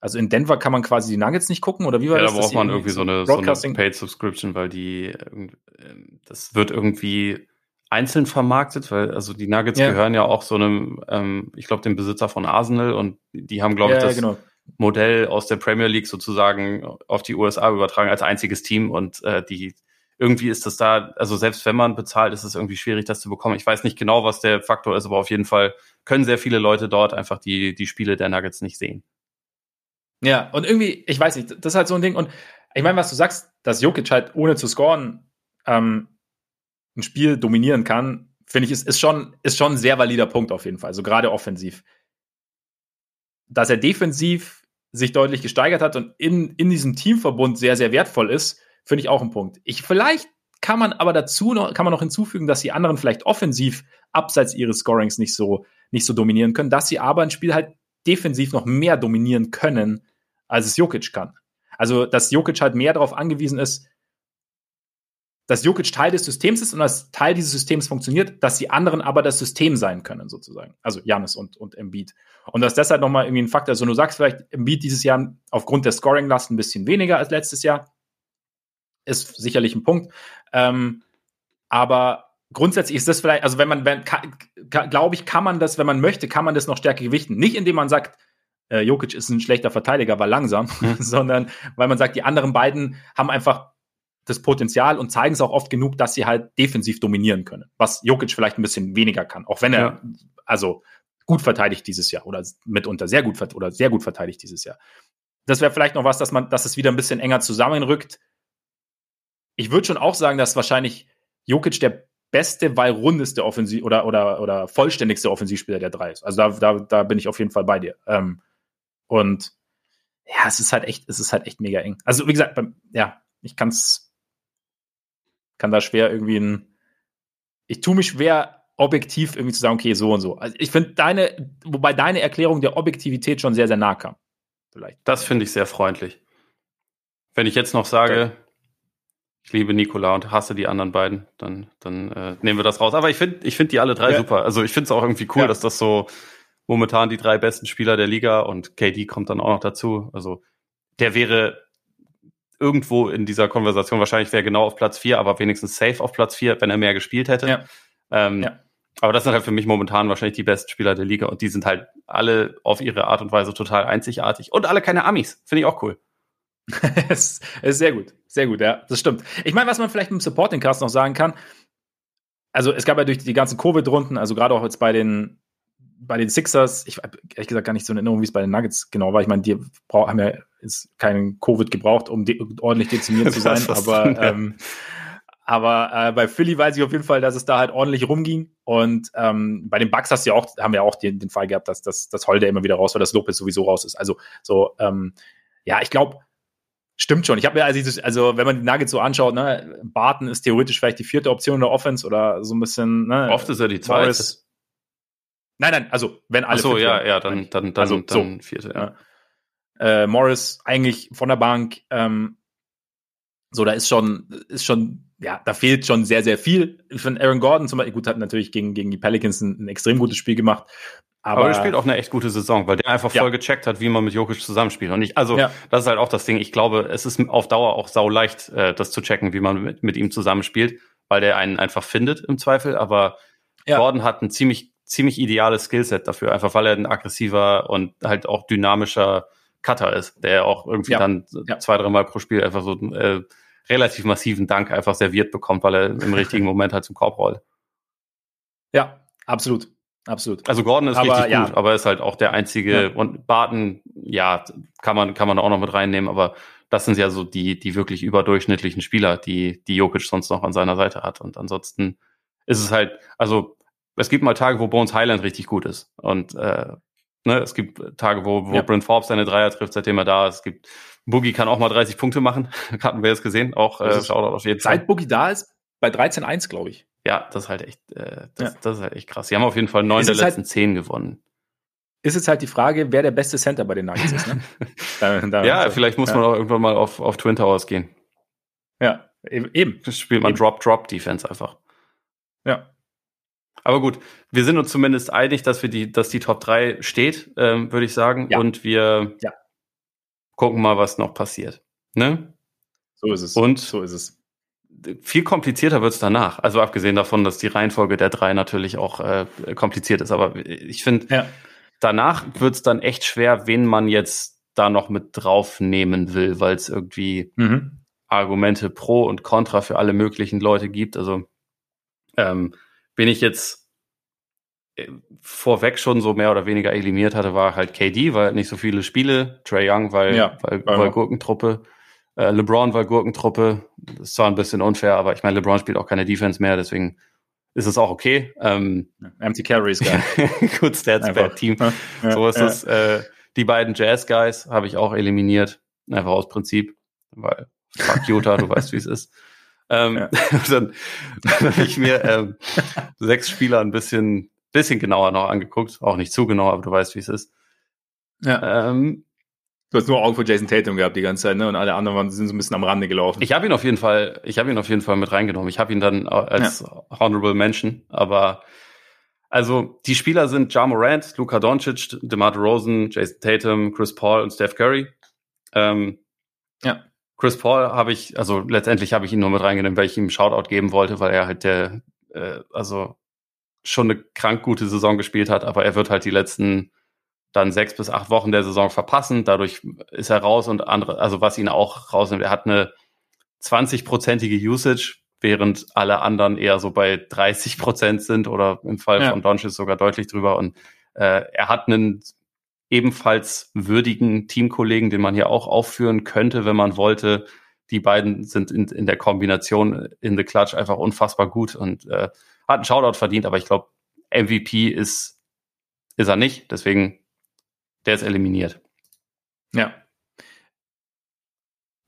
Also in Denver kann man quasi die Nuggets nicht gucken oder wie war ja, das? da braucht man irgendwie so eine, so eine Paid Subscription, weil die ähm, das wird irgendwie einzeln vermarktet, weil also die Nuggets ja. gehören ja auch so einem, ähm, ich glaube, dem Besitzer von Arsenal und die haben, glaube ich, das genau. Modell aus der Premier League sozusagen auf die USA übertragen als einziges Team und äh, die irgendwie ist das da, also selbst wenn man bezahlt, ist es irgendwie schwierig, das zu bekommen. Ich weiß nicht genau, was der Faktor ist, aber auf jeden Fall können sehr viele Leute dort einfach die, die Spiele der Nuggets nicht sehen. Ja, und irgendwie, ich weiß nicht, das ist halt so ein Ding. Und ich meine, was du sagst, dass Jokic halt ohne zu scoren ähm, ein Spiel dominieren kann, finde ich, ist, ist, schon, ist schon ein sehr valider Punkt auf jeden Fall. Also gerade offensiv. Dass er defensiv sich deutlich gesteigert hat und in, in diesem Teamverbund sehr, sehr wertvoll ist, finde ich auch ein Punkt. Ich, vielleicht kann man aber dazu noch, kann man noch hinzufügen, dass die anderen vielleicht offensiv abseits ihres Scorings nicht so, nicht so dominieren können, dass sie aber ein Spiel halt defensiv noch mehr dominieren können, als es Jokic kann. Also, dass Jokic halt mehr darauf angewiesen ist, dass Jokic Teil des Systems ist und als Teil dieses Systems funktioniert, dass die anderen aber das System sein können, sozusagen. Also Janis und, und Embiid. Und dass das halt nochmal irgendwie ein Faktor ist. Also du sagst vielleicht, Embiid dieses Jahr aufgrund der Scoring-Last ein bisschen weniger als letztes Jahr. Ist sicherlich ein Punkt. Ähm, aber grundsätzlich ist das vielleicht, also wenn man, wenn, glaube ich, kann man das, wenn man möchte, kann man das noch stärker gewichten. Nicht indem man sagt, äh, Jokic ist ein schlechter Verteidiger, war langsam, sondern weil man sagt, die anderen beiden haben einfach das Potenzial und zeigen es auch oft genug, dass sie halt defensiv dominieren können. Was Jokic vielleicht ein bisschen weniger kann, auch wenn er ja. also gut verteidigt dieses Jahr oder mitunter sehr gut oder sehr gut verteidigt dieses Jahr. Das wäre vielleicht noch was, dass man, dass es wieder ein bisschen enger zusammenrückt. Ich würde schon auch sagen, dass wahrscheinlich Jokic der beste, weil rundeste Offensiv oder, oder, oder vollständigste Offensivspieler der drei ist. Also da, da, da bin ich auf jeden Fall bei dir. Ähm, und ja, es ist halt echt, es ist halt echt mega eng. Also wie gesagt, beim, ja, ich kann es, kann da schwer irgendwie ein, ich tue mich schwer, objektiv irgendwie zu sagen, okay, so und so. Also ich finde deine, wobei deine Erklärung der Objektivität schon sehr, sehr nah kam. Vielleicht. Das finde ich sehr freundlich. Wenn ich jetzt noch sage, okay ich liebe Nikola und hasse die anderen beiden, dann, dann äh, nehmen wir das raus. Aber ich finde ich finde die alle drei ja. super. Also ich finde es auch irgendwie cool, ja. dass das so momentan die drei besten Spieler der Liga und KD kommt dann auch noch dazu. Also der wäre irgendwo in dieser Konversation wahrscheinlich wäre genau auf Platz vier, aber wenigstens safe auf Platz vier, wenn er mehr gespielt hätte. Ja. Ähm, ja. Aber das sind halt für mich momentan wahrscheinlich die besten Spieler der Liga und die sind halt alle auf ihre Art und Weise total einzigartig und alle keine Amis. Finde ich auch cool. es ist sehr gut, sehr gut, ja, das stimmt. Ich meine, was man vielleicht im Supporting Cast noch sagen kann, also es gab ja durch die ganzen Covid-Runden, also gerade auch jetzt bei den bei den Sixers, ich habe ehrlich gesagt gar nicht so eine Erinnerung, wie es bei den Nuggets genau war. Ich meine, die haben ja jetzt keinen Covid gebraucht, um de ordentlich dezimiert zu sein, aber ähm, aber äh, bei Philly weiß ich auf jeden Fall, dass es da halt ordentlich rumging. Und ähm, bei den Bucks hast du ja auch, haben wir auch den, den Fall gehabt, dass das dass Holder immer wieder raus war, dass Lopez sowieso raus ist. Also so, ähm, ja, ich glaube, Stimmt schon. Ich habe mir also, also, wenn man die Nuggets so anschaut, ne, Barton ist theoretisch vielleicht die vierte Option der Offense oder so ein bisschen. Ne, Oft ist er die zweite. Nein, nein, also wenn alle. Ach so, ja, ja, dann, dann, dann, also, dann so, vierte, ja. Äh, Morris eigentlich von der Bank. Ähm, so, da ist schon, ist schon, ja, da fehlt schon sehr, sehr viel. Ich finde Aaron Gordon zum Beispiel, gut, hat natürlich gegen, gegen die Pelicans ein, ein extrem gutes Spiel gemacht. Aber, aber er spielt auch eine echt gute Saison, weil der einfach voll ja. gecheckt hat, wie man mit Jokic zusammenspielt. Und ich, also, ja. das ist halt auch das Ding. Ich glaube, es ist auf Dauer auch sau leicht, äh, das zu checken, wie man mit, mit ihm zusammenspielt, weil der einen einfach findet im Zweifel. Aber ja. Gordon hat ein ziemlich, ziemlich ideales Skillset dafür, einfach weil er ein aggressiver und halt auch dynamischer Cutter ist, der auch irgendwie dann zwei, dreimal pro Spiel einfach so äh, relativ massiven Dank einfach serviert bekommt, weil er im richtigen Moment halt zum Korb rollt. Ja, absolut. Absolut. Also Gordon ist aber, richtig ja. gut, aber ist halt auch der einzige ja. und Barton, ja, kann man, kann man auch noch mit reinnehmen, aber das sind ja so die, die wirklich überdurchschnittlichen Spieler, die, die Jokic sonst noch an seiner Seite hat. Und ansonsten ist es halt, also es gibt mal Tage, wo Bones Highland richtig gut ist. Und äh, ne, es gibt Tage, wo, wo ja. Brent Forbes seine Dreier trifft, seitdem er da ist. Es gibt Boogie kann auch mal 30 Punkte machen. Hatten wir jetzt gesehen. Auch äh, Shoutout auf jeden Fall. Seit Boogie da ist, bei 13-1, glaube ich. Ja, das ist halt echt, äh, das, ja. das ist halt echt krass. Sie haben auf jeden Fall neun der letzten halt, zehn gewonnen. Ist jetzt halt die Frage, wer der beste Center bei den Nuggets ist. Ne? da, da ja, vielleicht muss ja. man auch irgendwann mal auf, auf Twin Towers gehen. Ja, e-, eben. Das spielt man Drop-Drop-Defense einfach. Ja. Aber gut, wir sind uns zumindest einig, dass wir die, dass die Top 3 steht, ähm, würde ich sagen. Ja. Und wir ja. gucken mal, was noch passiert. Ne? So ist es. Und so ist es. Viel komplizierter wird's danach. Also abgesehen davon, dass die Reihenfolge der drei natürlich auch äh, kompliziert ist. Aber ich finde, Ja. danach wird's dann echt schwer, wen man jetzt da noch mit draufnehmen will, weil es irgendwie Mhm. Argumente pro und contra für alle möglichen Leute gibt. Also ähm, bin ich jetzt äh, vorweg schon so mehr oder weniger eliminiert hatte, war halt KD, weil nicht so viele Spiele, Trey Young, weil, Ja, weil, weil. Gurkentruppe, äh, LeBron war Gurkentruppe. Das ist zwar ein bisschen unfair, aber ich meine, LeBron spielt auch keine Defense mehr, deswegen ist es auch okay. Ähm, Empty Calories, geil. gut Stats Einfach. per Team. Ja, So ist ja. es. Äh, die beiden Jazz-Guys habe ich auch eliminiert. Einfach aus Prinzip. Weil, fuck Utah, du weißt, wie es ist. Ähm, Ja. dann dann habe ich mir ähm, sechs Spieler ein bisschen, bisschen genauer noch angeguckt. Auch nicht zu genau, aber du weißt, wie es ist. Ja. Ähm, Du hast nur Augen für Jason Tatum gehabt die ganze Zeit, ne? Und alle anderen waren, sind so ein bisschen am Rande gelaufen. ich habe ihn auf jeden Fall, ich habe ihn auf jeden Fall mit reingenommen. Ich habe ihn dann als Honorable Mention, aber also die Spieler sind Ja Morant, Luka Doncic, DeMar DeRozan, Jason Tatum, Chris Paul und Steph Curry. Ähm, Ja. Chris Paul habe ich, also letztendlich habe ich ihn nur mit reingenommen, weil ich ihm einen Shoutout geben wollte, weil er halt der, äh, also schon eine krank gute Saison gespielt hat, aber er wird halt die letzten dann sechs bis acht Wochen der Saison verpassen. Dadurch ist er raus und andere, also was ihn auch rausnimmt, er hat eine 20-prozentige Usage, während alle anderen eher so bei 30 Prozent sind oder im Fall Ja. von Doncic sogar deutlich drüber. Und äh, er hat einen ebenfalls würdigen Teamkollegen, den man hier auch aufführen könnte, wenn man wollte. Die beiden sind in, in der Kombination in the Clutch einfach unfassbar gut und äh, hat einen Shoutout verdient, aber ich glaube, MVP ist, ist er nicht. Deswegen, der ist eliminiert. Ja.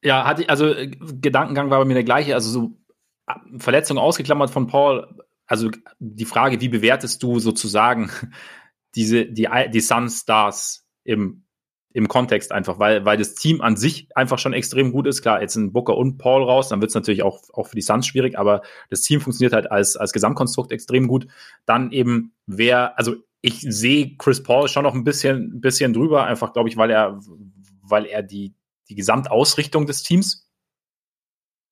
Ja, hatte ich, also äh, Gedankengang war bei mir der gleiche, also so äh, Verletzung ausgeklammert von Paul, also die Frage, wie bewertest du sozusagen diese, die, die Sun Stars im, im Kontext einfach, weil, weil das Team an sich einfach schon extrem gut ist. Klar, jetzt sind Booker und Paul raus, dann wird es natürlich auch, auch für die Suns schwierig, aber das Team funktioniert halt als, als Gesamtkonstrukt extrem gut. Dann eben, wer, also ich sehe Chris Paul schon noch ein bisschen, bisschen drüber, einfach glaube ich, weil er, weil er die, die Gesamtausrichtung des Teams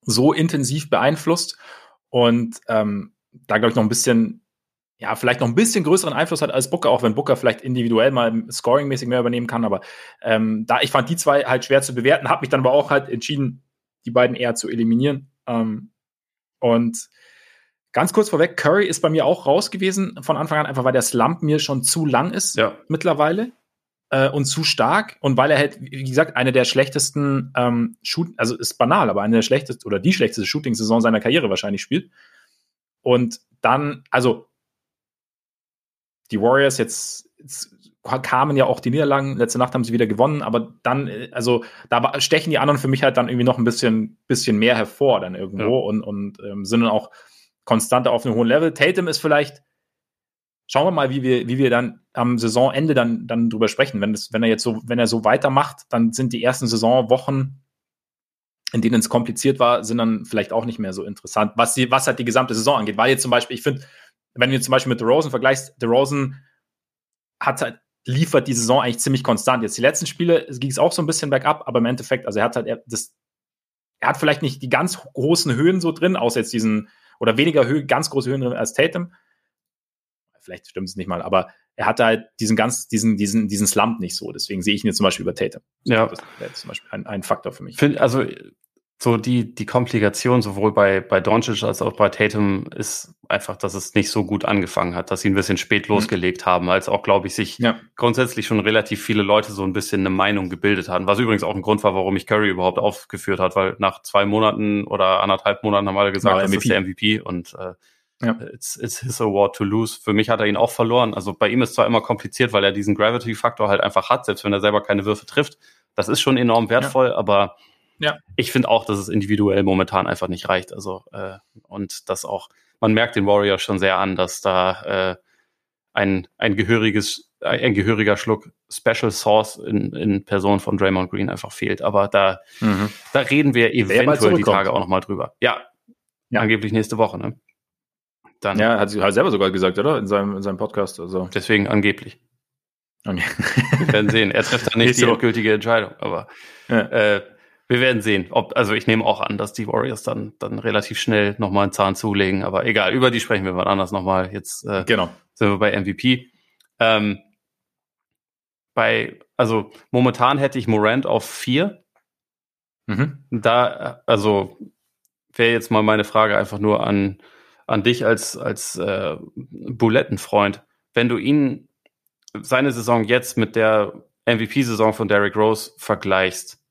so intensiv beeinflusst und ähm, da glaube ich noch ein bisschen, ja, vielleicht noch ein bisschen größeren Einfluss hat als Booker, auch wenn Booker vielleicht individuell mal scoringmäßig mehr übernehmen kann, aber ähm, da ich fand die zwei halt schwer zu bewerten, habe mich dann aber auch halt entschieden, die beiden eher zu eliminieren. Ähm, und ganz kurz vorweg, Curry ist bei mir auch raus gewesen von Anfang an, einfach weil der Slump mir schon zu lang ist Ja. mittlerweile äh, und zu stark und weil er halt, wie gesagt, eine der schlechtesten ähm, Shoot, also ist banal, aber eine der schlechtesten oder die schlechteste Shooting-Saison seiner Karriere wahrscheinlich spielt. Und dann, also die Warriors jetzt, jetzt kamen ja auch die Niederlagen, letzte Nacht haben sie wieder gewonnen, aber dann, äh, also da stechen die anderen für mich halt dann irgendwie noch ein bisschen, bisschen mehr hervor dann irgendwo Ja. und, und ähm, sind dann auch konstanter auf einem hohen Level. Tatum ist vielleicht, schauen wir mal, wie wir, wie wir dann am Saisonende dann, dann drüber sprechen. Wenn, das, wenn er jetzt so, wenn er so weitermacht, dann sind die ersten Saisonwochen, in denen es kompliziert war, sind dann vielleicht auch nicht mehr so interessant, was, die, was halt die gesamte Saison angeht. Weil jetzt zum Beispiel, ich finde, wenn du jetzt zum Beispiel mit DeRozan vergleichst, DeRozan hat halt, liefert die Saison eigentlich ziemlich konstant. Jetzt die letzten Spiele ging es auch so ein bisschen bergab, aber im Endeffekt, also er hat halt, er, das, er hat vielleicht nicht die ganz großen Höhen so drin, außer jetzt diesen, oder weniger Höhe, ganz große Höhen drin als Tatum. Vielleicht stimmt es nicht mal, aber er hatte halt diesen ganz, diesen, diesen, diesen Slump nicht so. Deswegen sehe ich ihn jetzt zum Beispiel über Tatum. Ja. Das wäre zum Beispiel ein, ein Faktor für mich. Find, also so die, die Komplikation sowohl bei, bei Doncic als auch bei Tatum ist einfach, dass es nicht so gut angefangen hat, dass sie ein bisschen spät losgelegt haben, als auch, glaube ich, sich Ja. grundsätzlich schon relativ viele Leute so ein bisschen eine Meinung gebildet hatten. Was übrigens auch ein Grund war, warum ich Curry überhaupt aufgeführt hat, weil nach zwei Monaten oder anderthalb Monaten haben alle gesagt, das MVP. ist der MVP und äh, Ja. it's, it's his award to lose. Für mich hat er ihn auch verloren. Also bei ihm ist zwar immer kompliziert, weil er diesen Gravity-Faktor halt einfach hat, selbst wenn er selber keine Würfe trifft. Das ist schon enorm wertvoll, aber Ja. ich finde auch, dass es individuell momentan einfach nicht reicht. Also äh, und das auch, man merkt den Warriors schon sehr an, dass da äh, ein, ein gehöriges, ein gehöriger Schluck Special Sauce in, in Person von Draymond Green einfach fehlt. Aber da, Mhm. da reden wir eventuell die. Tage auch nochmal drüber. Ja, Ja. angeblich nächste Woche, ne? Dann Ja, hat sie hat selber sogar gesagt, oder? In seinem, in seinem Podcast. Also. deswegen angeblich. Okay. wir werden sehen. Er trifft dann nicht, die endgültige Entscheidung, aber ja. äh, wir werden sehen. Ob, also ich nehme auch an, dass die Warriors dann, dann relativ schnell nochmal einen Zahn zulegen, aber egal, über die sprechen wir mal anders nochmal. Jetzt äh, genau. sind wir bei MVP. Ähm, bei, also momentan hätte ich Morant auf vier. Mhm. Da, also wäre jetzt mal meine Frage einfach nur an, an dich als, als äh, Bulettenfreund. Wenn du ihn, seine Saison jetzt mit der MVP-Saison von Derrick Rose vergleichst,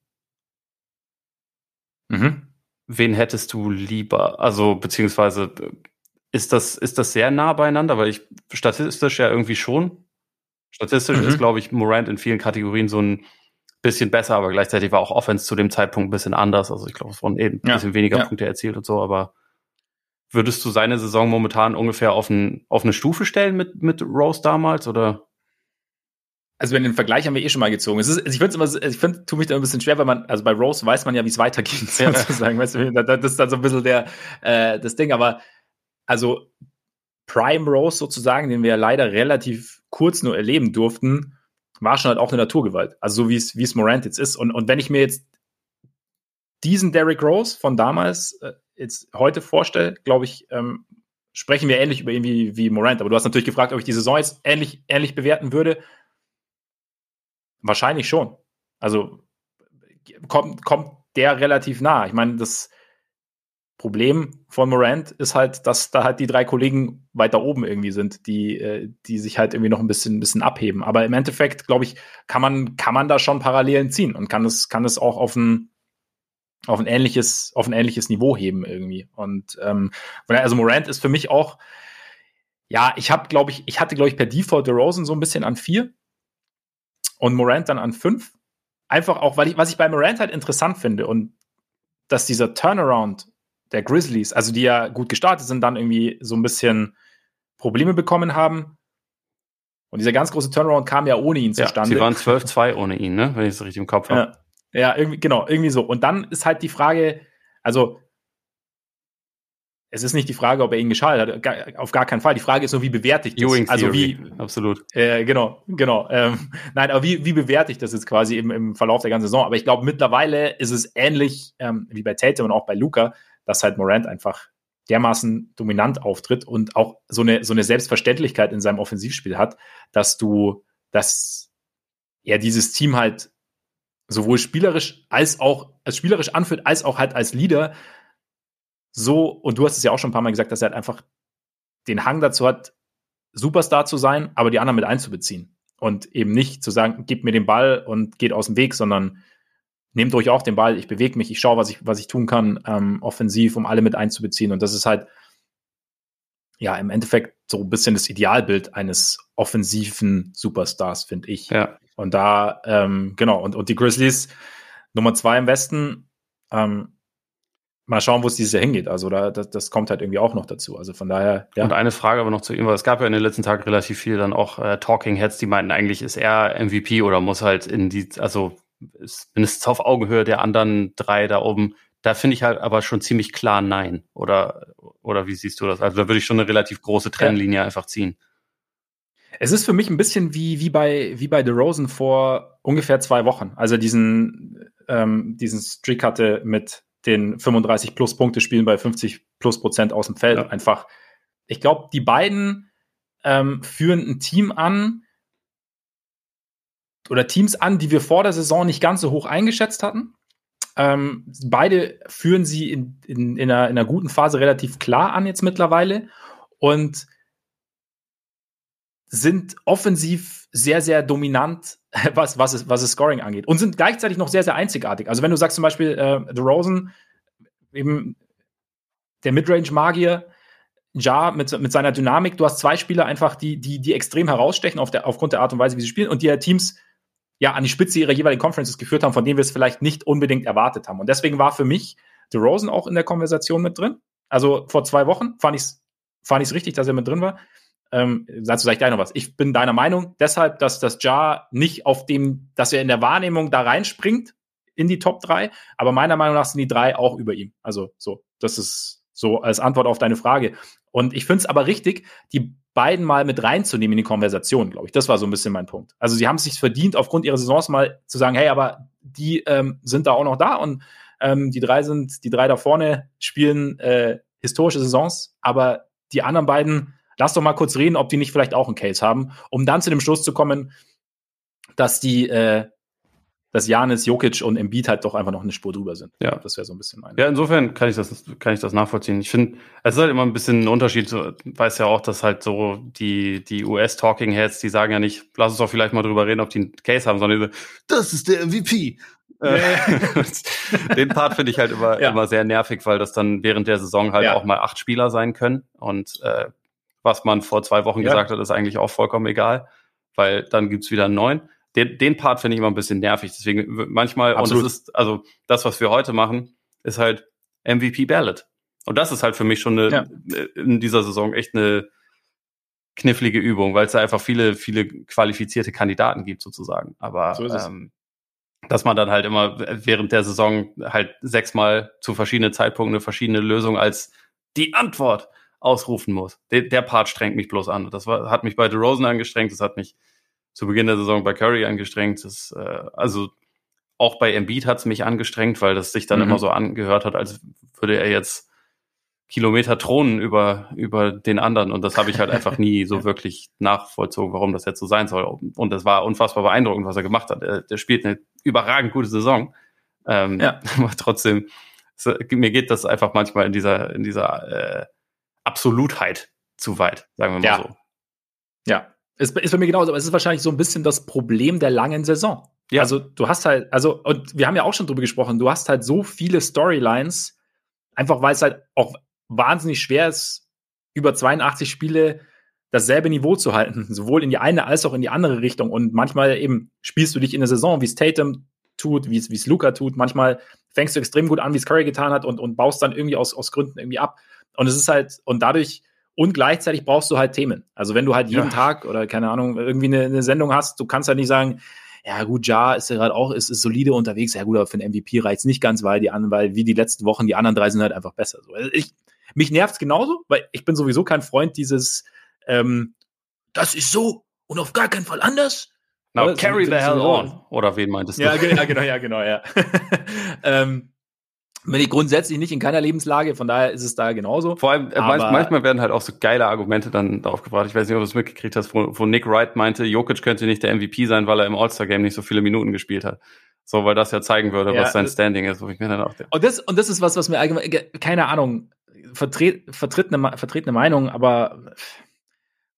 mhm. wen hättest du lieber? Also, beziehungsweise, ist das, ist das sehr nah beieinander? Weil ich statistisch ja irgendwie schon. Statistisch mhm. ist, glaube ich, Morant in vielen Kategorien so ein bisschen besser, aber gleichzeitig war auch Offense zu dem Zeitpunkt ein bisschen anders. Also ich glaube, es wurden eben ein ja. bisschen weniger ja. Punkte erzielt und so, aber würdest du seine Saison momentan ungefähr auf, ein, auf eine Stufe stellen mit, mit Rose damals oder? Also wenn den Vergleich haben wir eh schon mal gezogen. Es ist, ich finde immer, ich finde, tue mich da ein bisschen schwer, weil man, also bei Rose weiß man ja, wie es weitergeht, sozusagen. Weißt du, das ist dann so ein bisschen der, äh, das Ding. Aber also Prime Rose sozusagen, den wir ja leider relativ kurz nur erleben durften, war schon halt auch eine Naturgewalt. Also so wie es, wie es Morant jetzt ist. Und, und wenn ich mir jetzt diesen Derrick Rose von damals äh, jetzt heute vorstelle, glaube ich, ähm, sprechen wir ähnlich über ihn wie, wie Morant. Aber du hast natürlich gefragt, ob ich die Saison jetzt ähnlich, ähnlich bewerten würde. Wahrscheinlich schon. Also kommt, kommt der relativ nah. Ich meine, das Problem von Morant ist halt, dass da halt die drei Kollegen weiter oben irgendwie sind, die, äh, die sich halt irgendwie noch ein bisschen, ein bisschen abheben. Aber im Endeffekt, glaube ich, kann man, kann man da schon Parallelen ziehen und kann es, kann es auch auf ein, auf ein ähnliches, auf ein ähnliches Niveau heben irgendwie. Und ähm, also Morant ist für mich auch, ja, ich habe, glaube ich, ich hatte, glaube ich, per Default der Rosen so ein bisschen an vier und Morant dann an fünf. Einfach auch, weil ich, was ich bei Morant halt interessant finde und dass dieser Turnaround der Grizzlies, also die ja gut gestartet sind, dann irgendwie so ein bisschen Probleme bekommen haben. Und dieser ganz große Turnaround kam ja ohne ihn zustande. Ja, sie waren 12-2 ohne ihn, ne? wenn ich es richtig im Kopf habe. Ja, ja, irgendwie, genau, irgendwie so. Und dann ist halt die Frage, also es ist nicht die Frage, ob er ihn geschadet hat, auf gar keinen Fall. Die Frage ist nur, wie bewerte ich das? Ewing also wie, absolut. Äh, genau, genau. Ähm, nein, aber wie, wie bewerte ich das jetzt quasi im, im Verlauf der ganzen Saison? Aber ich glaube, mittlerweile ist es ähnlich ähm, wie bei Tatum und auch bei Luca, dass halt Morant einfach dermaßen dominant auftritt und auch so eine, so eine Selbstverständlichkeit in seinem Offensivspiel hat, dass du, dass er dieses Team halt sowohl spielerisch als auch als spielerisch anführt, als auch halt als Leader so, und du hast es ja auch schon ein paar Mal gesagt, dass er halt einfach den Hang dazu hat, Superstar zu sein, aber die anderen mit einzubeziehen. Und eben nicht zu sagen, gib mir den Ball und geht aus dem Weg, sondern nehmt euch auch den Ball, ich bewege mich, ich schaue, was ich, was ich tun kann, ähm, offensiv, um alle mit einzubeziehen. Und das ist halt, ja, im Endeffekt so ein bisschen das Idealbild eines offensiven Superstars, finde ich. Ja. Und da, ähm, genau, und, und die Grizzlies Nummer zwei im Westen, ähm, mal schauen, wo es dieses Jahr hingeht. Also da, das, das kommt halt irgendwie auch noch dazu. Also von daher, ja. Und eine Frage aber noch zu ihm, weil es gab ja in den letzten Tagen relativ viel dann auch äh, Talking Heads, die meinten, eigentlich ist er MVP oder muss halt in die, also ist mindestens auf Augenhöhe der anderen drei da oben. Da finde ich halt aber schon ziemlich klar Nein. Oder, oder wie siehst du das? Also da würde ich schon eine relativ große Trennlinie ja. einfach ziehen. Es ist für mich ein bisschen wie, wie bei, wie bei The Rosen vor ungefähr zwei Wochen. Also diesen, ähm, diesen Streak hatte mit den 35 plus Punkte spielen bei 50 plus Prozent aus dem Feld. Ja. Einfach, ich glaube, die beiden ähm, führen ein Team an, oder Teams an, die wir vor der Saison nicht ganz so hoch eingeschätzt hatten. Ähm, beide führen sie in, in, in, einer, in einer guten Phase relativ klar an jetzt mittlerweile und sind offensiv sehr, sehr dominant, was, was, was es Scoring angeht. Und sind gleichzeitig noch sehr, sehr einzigartig. Also wenn du sagst zum Beispiel, äh, The Rosen, eben der Midrange-Magier, Ja mit, mit seiner Dynamik, du hast zwei Spieler einfach, die, die, die extrem herausstechen auf der, aufgrund der Art und Weise, wie sie spielen und die ja Teams ja an die Spitze ihrer jeweiligen Conferences geführt haben, von denen wir es vielleicht nicht unbedingt erwartet haben. Und deswegen war für mich DeRozan auch in der Konversation mit drin. Also vor zwei Wochen fand ich es fand ich's richtig, dass er mit drin war. Ähm, dazu sage ich gleich noch was. Ich bin deiner Meinung deshalb, dass das Ja nicht auf dem, dass er in der Wahrnehmung da reinspringt in die Top 3, aber meiner Meinung nach sind die drei auch über ihm. Also so, das ist So als Antwort auf deine Frage. Und ich finde es aber richtig, die beiden mal mit reinzunehmen in die Konversation, glaube ich. Das war so ein bisschen mein Punkt. Also sie haben es sich verdient, aufgrund ihrer Saisons mal zu sagen, hey, aber die ähm, sind da auch noch da und ähm, die drei sind, die drei da vorne spielen äh, historische Saisons, aber die anderen beiden, lass doch mal kurz reden, ob die nicht vielleicht auch einen Case haben, um dann zu dem Schluss zu kommen, dass die, äh, dass Janis, Jokic und Embiid halt doch einfach noch eine Spur drüber sind. Ja. Das wäre so ein bisschen mein. Ja, insofern kann ich das, kann ich das nachvollziehen. Ich finde, es ist halt immer ein bisschen ein Unterschied. Du weißt ja auch, dass halt so die, die US-Talking Heads, die sagen ja nicht, lass uns doch vielleicht mal drüber reden, ob die einen Case haben, sondern die so, das ist der MVP. Äh, Den Part finde ich halt immer, ja. immer sehr nervig, weil das dann während der Saison halt ja. auch mal acht Spieler sein können. Und äh, was man vor zwei Wochen ja. gesagt hat, ist eigentlich auch vollkommen egal, weil dann gibt's wieder einen neuen den, den Part finde ich immer ein bisschen nervig. Deswegen manchmal, Absolut. und es ist, also das, was wir heute machen, ist halt MVP Ballot. Und das ist halt für mich schon eine, ja. in dieser Saison echt eine knifflige Übung, weil es da einfach viele, viele qualifizierte Kandidaten gibt sozusagen. Aber so ähm, dass man dann halt immer während der Saison halt sechsmal zu verschiedenen Zeitpunkten eine verschiedene Lösung als die Antwort ausrufen muss. Der, der Part strengt mich bloß an. Das war, hat mich bei The Rosen angestrengt, das hat mich zu Beginn der Saison bei Curry angestrengt. Das, äh, also auch bei Embiid hat es mich angestrengt, weil das sich dann mhm. immer so angehört hat, als würde er jetzt Kilometer thronen über, über den anderen. Und das habe ich halt einfach nie so wirklich nachvollzogen, warum das jetzt so sein soll. Und das war unfassbar beeindruckend, was er gemacht hat. Er, der spielt eine überragend gute Saison. Ähm, ja. Aber trotzdem, mir geht das einfach manchmal in dieser, in dieser äh, Absolutheit zu weit, sagen wir mal ja. so. Ja, ist, ist bei mir genauso, aber es ist wahrscheinlich so ein bisschen das Problem der langen Saison. Ja. Also du hast halt, also, und wir haben ja auch schon drüber gesprochen, du hast halt so viele Storylines, einfach weil es halt auch wahnsinnig schwer ist, über 82 Spiele dasselbe Niveau zu halten, sowohl in die eine als auch in die andere Richtung. Und manchmal eben spielst du dich in der Saison, wie es Tatum tut, wie es Luca tut. Manchmal fängst du extrem gut an, wie es Curry getan hat und, und baust dann irgendwie aus, aus Gründen irgendwie ab. Und es ist halt, und dadurch und gleichzeitig brauchst du halt Themen. Also wenn du halt jeden ja. Tag oder keine Ahnung, irgendwie eine, eine, Sendung hast, du kannst halt nicht sagen, ja gut, Ja ist ja gerade auch, ist, ist solide unterwegs. Ja gut, aber für einen MVP reicht's nicht ganz, weil die anderen, weil wie die letzten Wochen, die anderen drei sind halt einfach besser. So. Also ich, mich nervt's genauso, weil ich bin sowieso kein Freund dieses, ähm, das ist so und auf gar keinen Fall anders. Now carry the hell on. Oder wen meintest du? Ja, ja genau, ja, genau, ja. ähm, bin ich grundsätzlich nicht in keiner Lebenslage, von daher ist es da genauso. Vor allem, äh, manchmal werden halt auch so geile Argumente dann darauf gebracht. Ich weiß nicht, ob du es mitgekriegt hast, wo, wo Nick Wright meinte, Jokic könnte nicht der MVP sein, weil er im All-Star-Game nicht so viele Minuten gespielt hat. So, weil das ja zeigen würde, ja, was sein Standing ist, wo ich mir dann auch Und das, und das ist was, was mir allgemein, keine Ahnung, vertritt, vertritt eine, vertretene Meinung, aber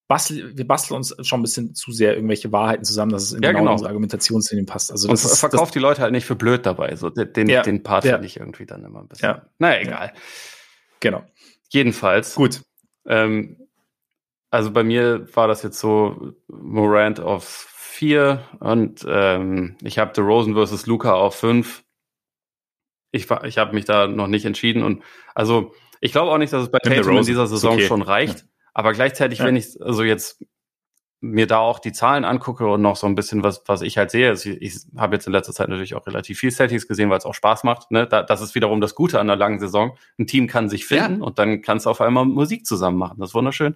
bastel, wir basteln uns schon ein bisschen zu sehr irgendwelche Wahrheiten zusammen, dass es in ja, genau, genau. unsere Argumentationslinie passt. Also das, das verkauft das, die Leute halt nicht für blöd dabei. So den, ja, den Part ja. finde ich irgendwie dann immer ein bisschen. Ja. Naja, egal. Genau. Jedenfalls. Gut. Ähm, also bei mir war das jetzt so Morant auf vier und ähm, ich habe The Rosen versus Luca auf fünf. Ich, ich habe mich da noch nicht entschieden und also ich glaube auch nicht, dass es bei Tatum in dieser Saison okay. schon reicht. Aber gleichzeitig, ja. wenn ich also jetzt mir da auch die Zahlen angucke und noch so ein bisschen was, was ich halt sehe. Also ich, ich habe jetzt in letzter Zeit natürlich auch relativ viel Celtics gesehen, weil es auch Spaß macht. Ne? Da, das ist wiederum das Gute an einer langen Saison. Ein Team kann sich finden ja. und dann kannst du auf einmal Musik zusammen machen. Das ist wunderschön.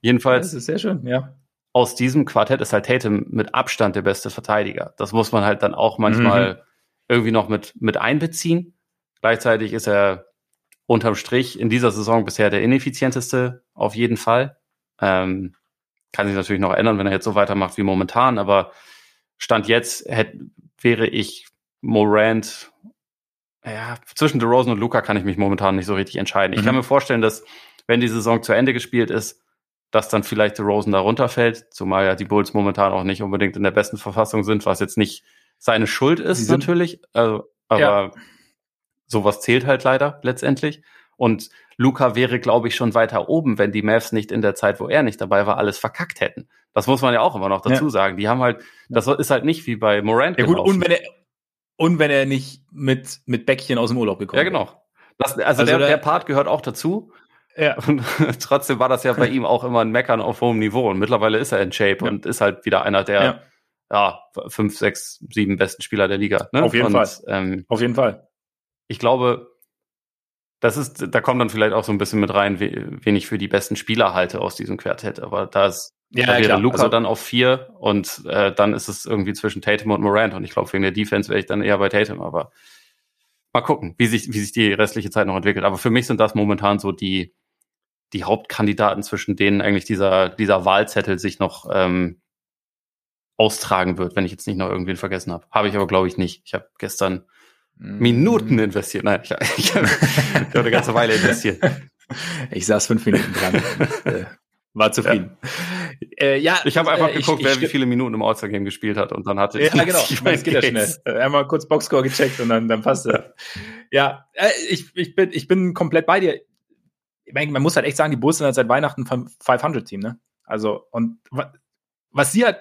Jedenfalls. Das ist sehr schön, ja. Aus diesem Quartett ist halt Tatum mit Abstand der beste Verteidiger. Das muss man halt dann auch manchmal mhm. irgendwie noch mit, mit einbeziehen. Gleichzeitig ist er unterm Strich in dieser Saison bisher der ineffizienteste, auf jeden Fall. Ähm, kann sich natürlich noch ändern, wenn er jetzt so weitermacht wie momentan, aber Stand jetzt hätte, wäre ich Morant, ja, zwischen DeRozan und Luca kann ich mich momentan nicht so richtig entscheiden. Ich mhm. kann mir vorstellen, dass, wenn die Saison zu Ende gespielt ist, dass dann vielleicht DeRozan da runterfällt, zumal ja die Bulls momentan auch nicht unbedingt in der besten Verfassung sind, was jetzt nicht seine Schuld ist, natürlich. Also, aber ja sowas zählt halt leider letztendlich. Und Luca wäre, glaube ich, schon weiter oben, wenn die Mavs nicht in der Zeit, wo er nicht dabei war, alles verkackt hätten. Das muss man ja auch immer noch dazu ja. sagen. Die haben halt, das ist halt nicht wie bei Morant. Ja gut, und wenn er, und wenn er nicht mit, mit Bäckchen aus dem Urlaub gekommen Ja, genau. Das, also, also der, der, der Part gehört auch dazu. Ja. Und trotzdem war das ja bei ihm auch immer ein Meckern auf hohem Niveau. Und mittlerweile ist er in Shape ja. und ist halt wieder einer der ja. ja. fünf, sechs, sieben besten Spieler der Liga. Ne? Auf jeden und, Fall. Ähm, auf jeden Fall ich glaube, das ist, da kommt dann vielleicht auch so ein bisschen mit rein, wen ich für die besten Spieler halte aus diesem Quartett. Aber da ist ja, da wäre klar. Luca also, dann auf vier und äh, dann ist es irgendwie zwischen Tatum und Morant. Und ich glaube, wegen der Defense wäre ich dann eher bei Tatum. Aber mal gucken, wie sich, wie sich die restliche Zeit noch entwickelt. Aber für mich sind das momentan so die, die Hauptkandidaten, zwischen denen eigentlich dieser, dieser Wahlzettel sich noch ähm, austragen wird, wenn ich jetzt nicht noch irgendwen vergessen habe. Habe ich aber, glaube ich, nicht. Ich habe gestern. Minuten investiert. Nein, ich, ich habe hab eine ganze Weile investiert. Ich saß fünf Minuten dran. Äh, war zufrieden. Ja, äh, ja ich habe einfach äh, geguckt, ich, wer ich, wie viele Minuten im All-Star-Game gespielt hat und dann hatte ich. Ja, genau. Ich es geht ja schnell. Einmal kurz Boxscore gecheckt und dann, dann passt es. ja, äh, ich, ich, bin, ich bin komplett bei dir. Ich meine, man muss halt echt sagen, die Bulls sind halt seit Weihnachten 500-Team, ne? Also, und was sie halt.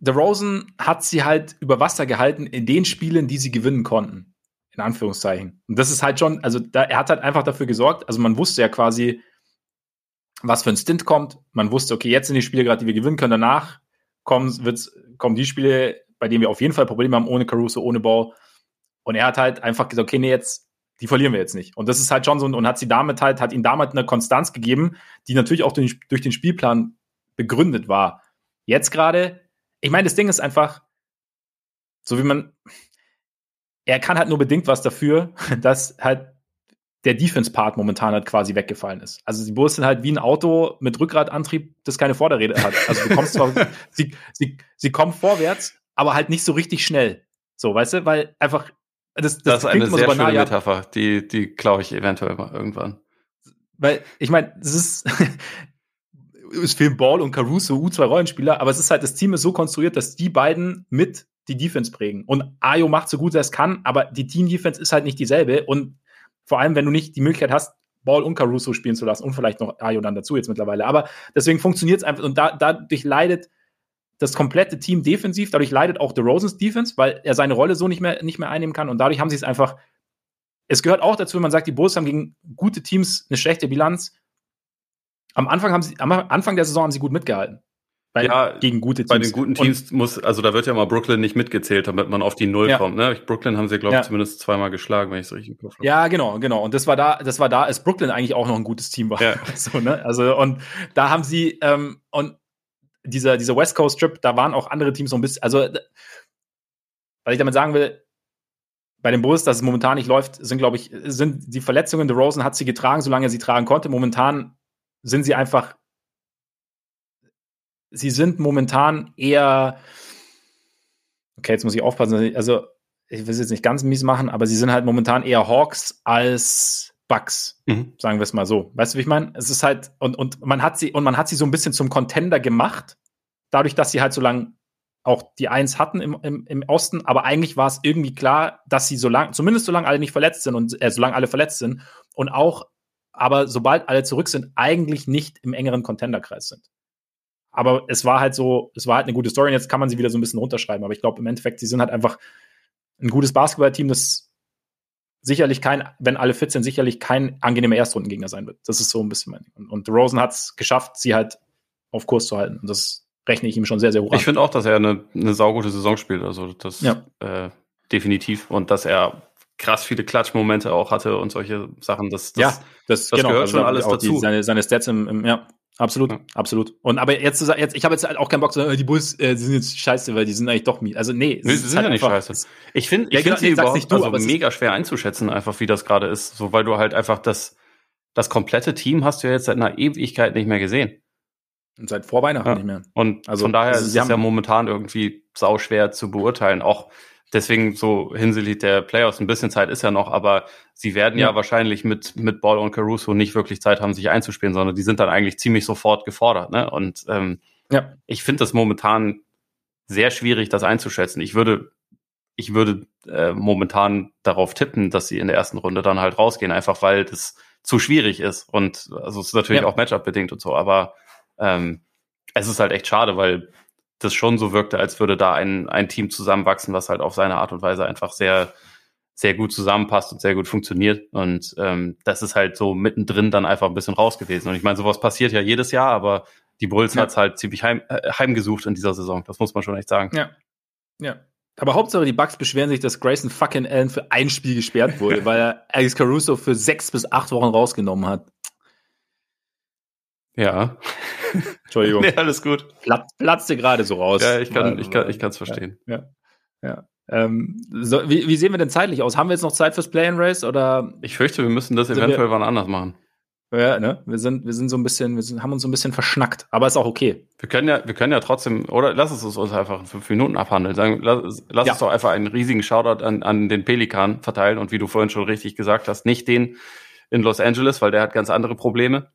The Rosen hat sie halt über Wasser gehalten in den Spielen, die sie gewinnen konnten. In Anführungszeichen. Und das ist halt schon, also da, er hat halt einfach dafür gesorgt, also man wusste ja quasi, was für ein Stint kommt. Man wusste, okay, jetzt sind die Spiele gerade, die wir gewinnen können. Danach kommen, wird's, kommen die Spiele, bei denen wir auf jeden Fall Probleme haben, ohne Caruso, ohne Ball. Und er hat halt einfach gesagt, okay, nee, jetzt, die verlieren wir jetzt nicht. Und das ist halt schon so, und hat sie damit halt, hat ihm damit eine Konstanz gegeben, die natürlich auch durch, durch den Spielplan begründet war. Jetzt gerade, ich meine, das Ding ist einfach, so wie man, er kann halt nur bedingt was dafür, dass halt der Defense-Part momentan halt quasi weggefallen ist. Also die Bulls sind halt wie ein Auto mit Rückgradantrieb, das keine Vorderräder hat. Also du kommst zwar, sie, sie, sie kommen vorwärts, aber halt nicht so richtig schnell. So, weißt du, weil einfach das, das, das ist eine sehr so schöne Metapher, die, die glaube ich eventuell mal irgendwann. Weil, ich meine, es ist, es fehlen Ball und Caruso, U2 Rollenspieler, aber es ist halt, das Team ist so konstruiert, dass die beiden mit die Defense prägen. Und Ayo macht so gut er es kann, aber die Team-Defense ist halt nicht dieselbe. Und vor allem, wenn du nicht die Möglichkeit hast, Ball und Caruso spielen zu lassen und vielleicht noch Ayo dann dazu jetzt mittlerweile. Aber deswegen funktioniert es einfach und da, dadurch leidet das komplette Team defensiv, dadurch leidet auch DeRozans Defense, weil er seine Rolle so nicht mehr, nicht mehr einnehmen kann und dadurch haben sie es einfach. Es gehört auch dazu, wenn man sagt, die Bulls haben gegen gute Teams eine schlechte Bilanz. Am Anfang haben sie, am Anfang der Saison haben sie gut mitgehalten. Bei, ja, gegen gute Teams. Bei den guten Teams und, muss, also da wird ja mal Brooklyn nicht mitgezählt, damit man auf die Null ja. kommt. Ne? Brooklyn haben sie, glaube ich, ja. zumindest zweimal geschlagen, wenn ich es richtig im Kopf habe. Ja, genau, genau. Und das war da, das war da, als Brooklyn eigentlich auch noch ein gutes Team war. Ja. so, ne? Also, und da haben sie, ähm, und dieser, dieser West Coast Trip, da waren auch andere Teams so ein bisschen, also, was ich damit sagen will, bei den Bulls, dass es momentan nicht läuft, sind, glaube ich, sind die Verletzungen. The Rosen hat sie getragen, solange er sie tragen konnte. Momentan sind sie einfach sie sind momentan eher, okay, jetzt muss ich aufpassen, also ich will es jetzt nicht ganz mies machen, aber sie sind halt momentan eher Hawks als Bucks, mhm. sagen wir es mal so. Weißt du, wie ich meine? Es ist halt, und, und man hat sie, und man hat sie so ein bisschen zum Contender gemacht, dadurch, dass sie halt so lange auch die Eins hatten im, im, im Osten, aber eigentlich war es irgendwie klar, dass sie so lange, zumindest solange alle nicht verletzt sind und äh, solange alle verletzt sind und auch, aber sobald alle zurück sind, eigentlich nicht im engeren Contenderkreis sind. Aber es war halt so, es war halt eine gute Story und jetzt kann man sie wieder so ein bisschen runterschreiben. Aber ich glaube im Endeffekt, sie sind halt einfach ein gutes Basketballteam, das sicherlich kein, wenn alle fit sind, sicherlich kein angenehmer Erstrundengegner sein wird. Das ist so ein bisschen mein Ding. Und, Rosen hat es geschafft, sie halt auf Kurs zu halten. Und das rechne ich ihm schon sehr, sehr hoch an. Ich finde auch, dass er eine, eine saugute Saison spielt. Also das ja. äh, definitiv. Und dass er krass viele Klatschmomente auch hatte und solche Sachen. Das, das, ja, das, das genau, gehört also schon alles dazu. Die, seine, seine Stats im, im ja, Absolut, ja. absolut. Und aber jetzt, jetzt ich habe jetzt auch keinen Bock zu sagen, die Bulls äh, die sind jetzt scheiße, weil die sind eigentlich doch mies. Also nee, nee sie sind halt ja nicht scheiße. Ich finde, ich ja, finde genau, überhaupt, du, also mega schwer einzuschätzen, einfach wie das gerade ist, so weil du halt einfach das das komplette Team hast du ja jetzt seit einer Ewigkeit nicht mehr gesehen. Und seit vor Weihnachten ja. nicht mehr. Und also, von daher also, ist es ja momentan irgendwie sau schwer zu beurteilen. Auch deswegen so hinsichtlich der Playoffs ein bisschen Zeit ist ja noch, aber sie werden ja, ja wahrscheinlich mit, mit Ball und Caruso nicht wirklich Zeit haben, sich einzuspielen, sondern die sind dann eigentlich ziemlich sofort gefordert. Ne? Und ähm, ja. ich finde das momentan sehr schwierig, das einzuschätzen. Ich würde, ich würde äh, momentan darauf tippen, dass sie in der ersten Runde dann halt rausgehen, einfach weil das zu schwierig ist. Und also es ist natürlich ja. auch Matchup bedingt und so, aber ähm, es ist halt echt schade, weil das schon so wirkte, als würde da ein, ein Team zusammenwachsen, was halt auf seine Art und Weise einfach sehr, sehr gut zusammenpasst und sehr gut funktioniert. Und ähm, das ist halt so mittendrin dann einfach ein bisschen raus gewesen. Und ich meine, sowas passiert ja jedes Jahr, aber die Bulls ja. hat's halt ziemlich heim, äh, heimgesucht in dieser Saison. Das muss man schon echt sagen. Ja. Ja. Aber Hauptsache, die Bucks beschweren sich, dass Grayson fucking Allen für ein Spiel gesperrt wurde, weil er Alex Caruso für sechs bis acht Wochen rausgenommen hat. Ja. Entschuldigung. nee, alles gut. Platz, platzte gerade so raus. Ja, ich kann, ich kann, ich kann es verstehen. Ja. ja. Ähm, so, wie, wie sehen wir denn zeitlich aus? Haben wir jetzt noch Zeit fürs Play and Race oder? Ich fürchte, wir müssen das eventuell wann anders machen. Ja, ne? Wir sind, wir sind so ein bisschen, wir sind, haben uns so ein bisschen verschnackt, aber ist auch okay. Wir können ja, wir können ja trotzdem, oder lass es uns einfach in fünf Minuten abhandeln. Sagen, lass, lass ja. uns doch einfach einen riesigen Shoutout an, an den Pelikan verteilen und wie du vorhin schon richtig gesagt hast, nicht den in Los Angeles, weil der hat ganz andere Probleme.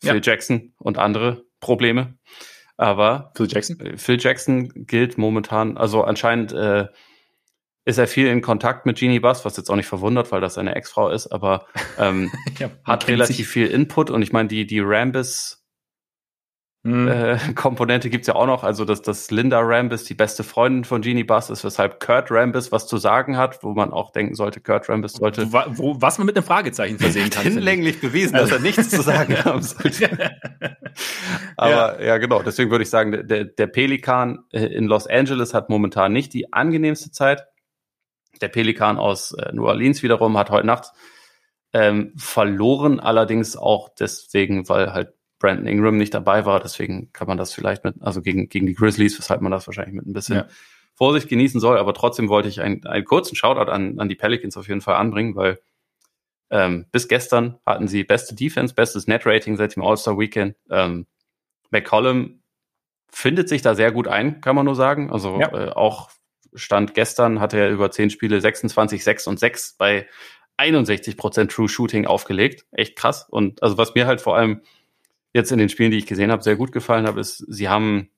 Phil ja. Jackson und andere Probleme. Aber Phil Jackson? Äh, Phil Jackson gilt momentan, also anscheinend äh, ist er viel in Kontakt mit Jeannie Buss, was jetzt auch nicht verwundert, weil das seine Ex-Frau ist, aber ähm, ja, hat relativ sich. viel Input und ich meine, die, die Rambis Mhm. Äh, Komponente gibt's ja auch noch, also dass, dass Linda Rambis die beste Freundin von Jeannie Buss ist, weshalb Kurt Rambis was zu sagen hat, wo man auch denken sollte, Kurt Rambis sollte. Wo, wo, was man mit einem Fragezeichen versehen kann. Hinlänglich bewiesen, also. dass er nichts zu sagen haben sollte. Aber ja. ja. genau, deswegen würde ich sagen, der, der Pelikan äh, in Los Angeles hat momentan nicht die angenehmste Zeit. Der Pelikan aus äh, New Orleans wiederum hat heute Nacht ähm, verloren, allerdings auch deswegen, weil halt Brandon Ingram nicht dabei war. Deswegen kann man das vielleicht mit, also gegen, gegen die Grizzlies, weshalb man das wahrscheinlich mit ein bisschen ja. Vorsicht genießen soll. Aber trotzdem wollte ich einen, einen kurzen Shoutout an, an die Pelicans auf jeden Fall anbringen, weil ähm, bis gestern hatten sie beste Defense, bestes Net-Rating seit dem All-Star-Weekend. Ähm, McCollum findet sich da sehr gut ein, kann man nur sagen. Also ja. äh, auch Stand gestern hatte er über zehn Spiele 26, 6 und 6 bei 61 Prozent True Shooting aufgelegt. Echt krass. Und also was mir halt vor allem jetzt in den Spielen, die ich gesehen habe, sehr gut gefallen habe, ist, sie haben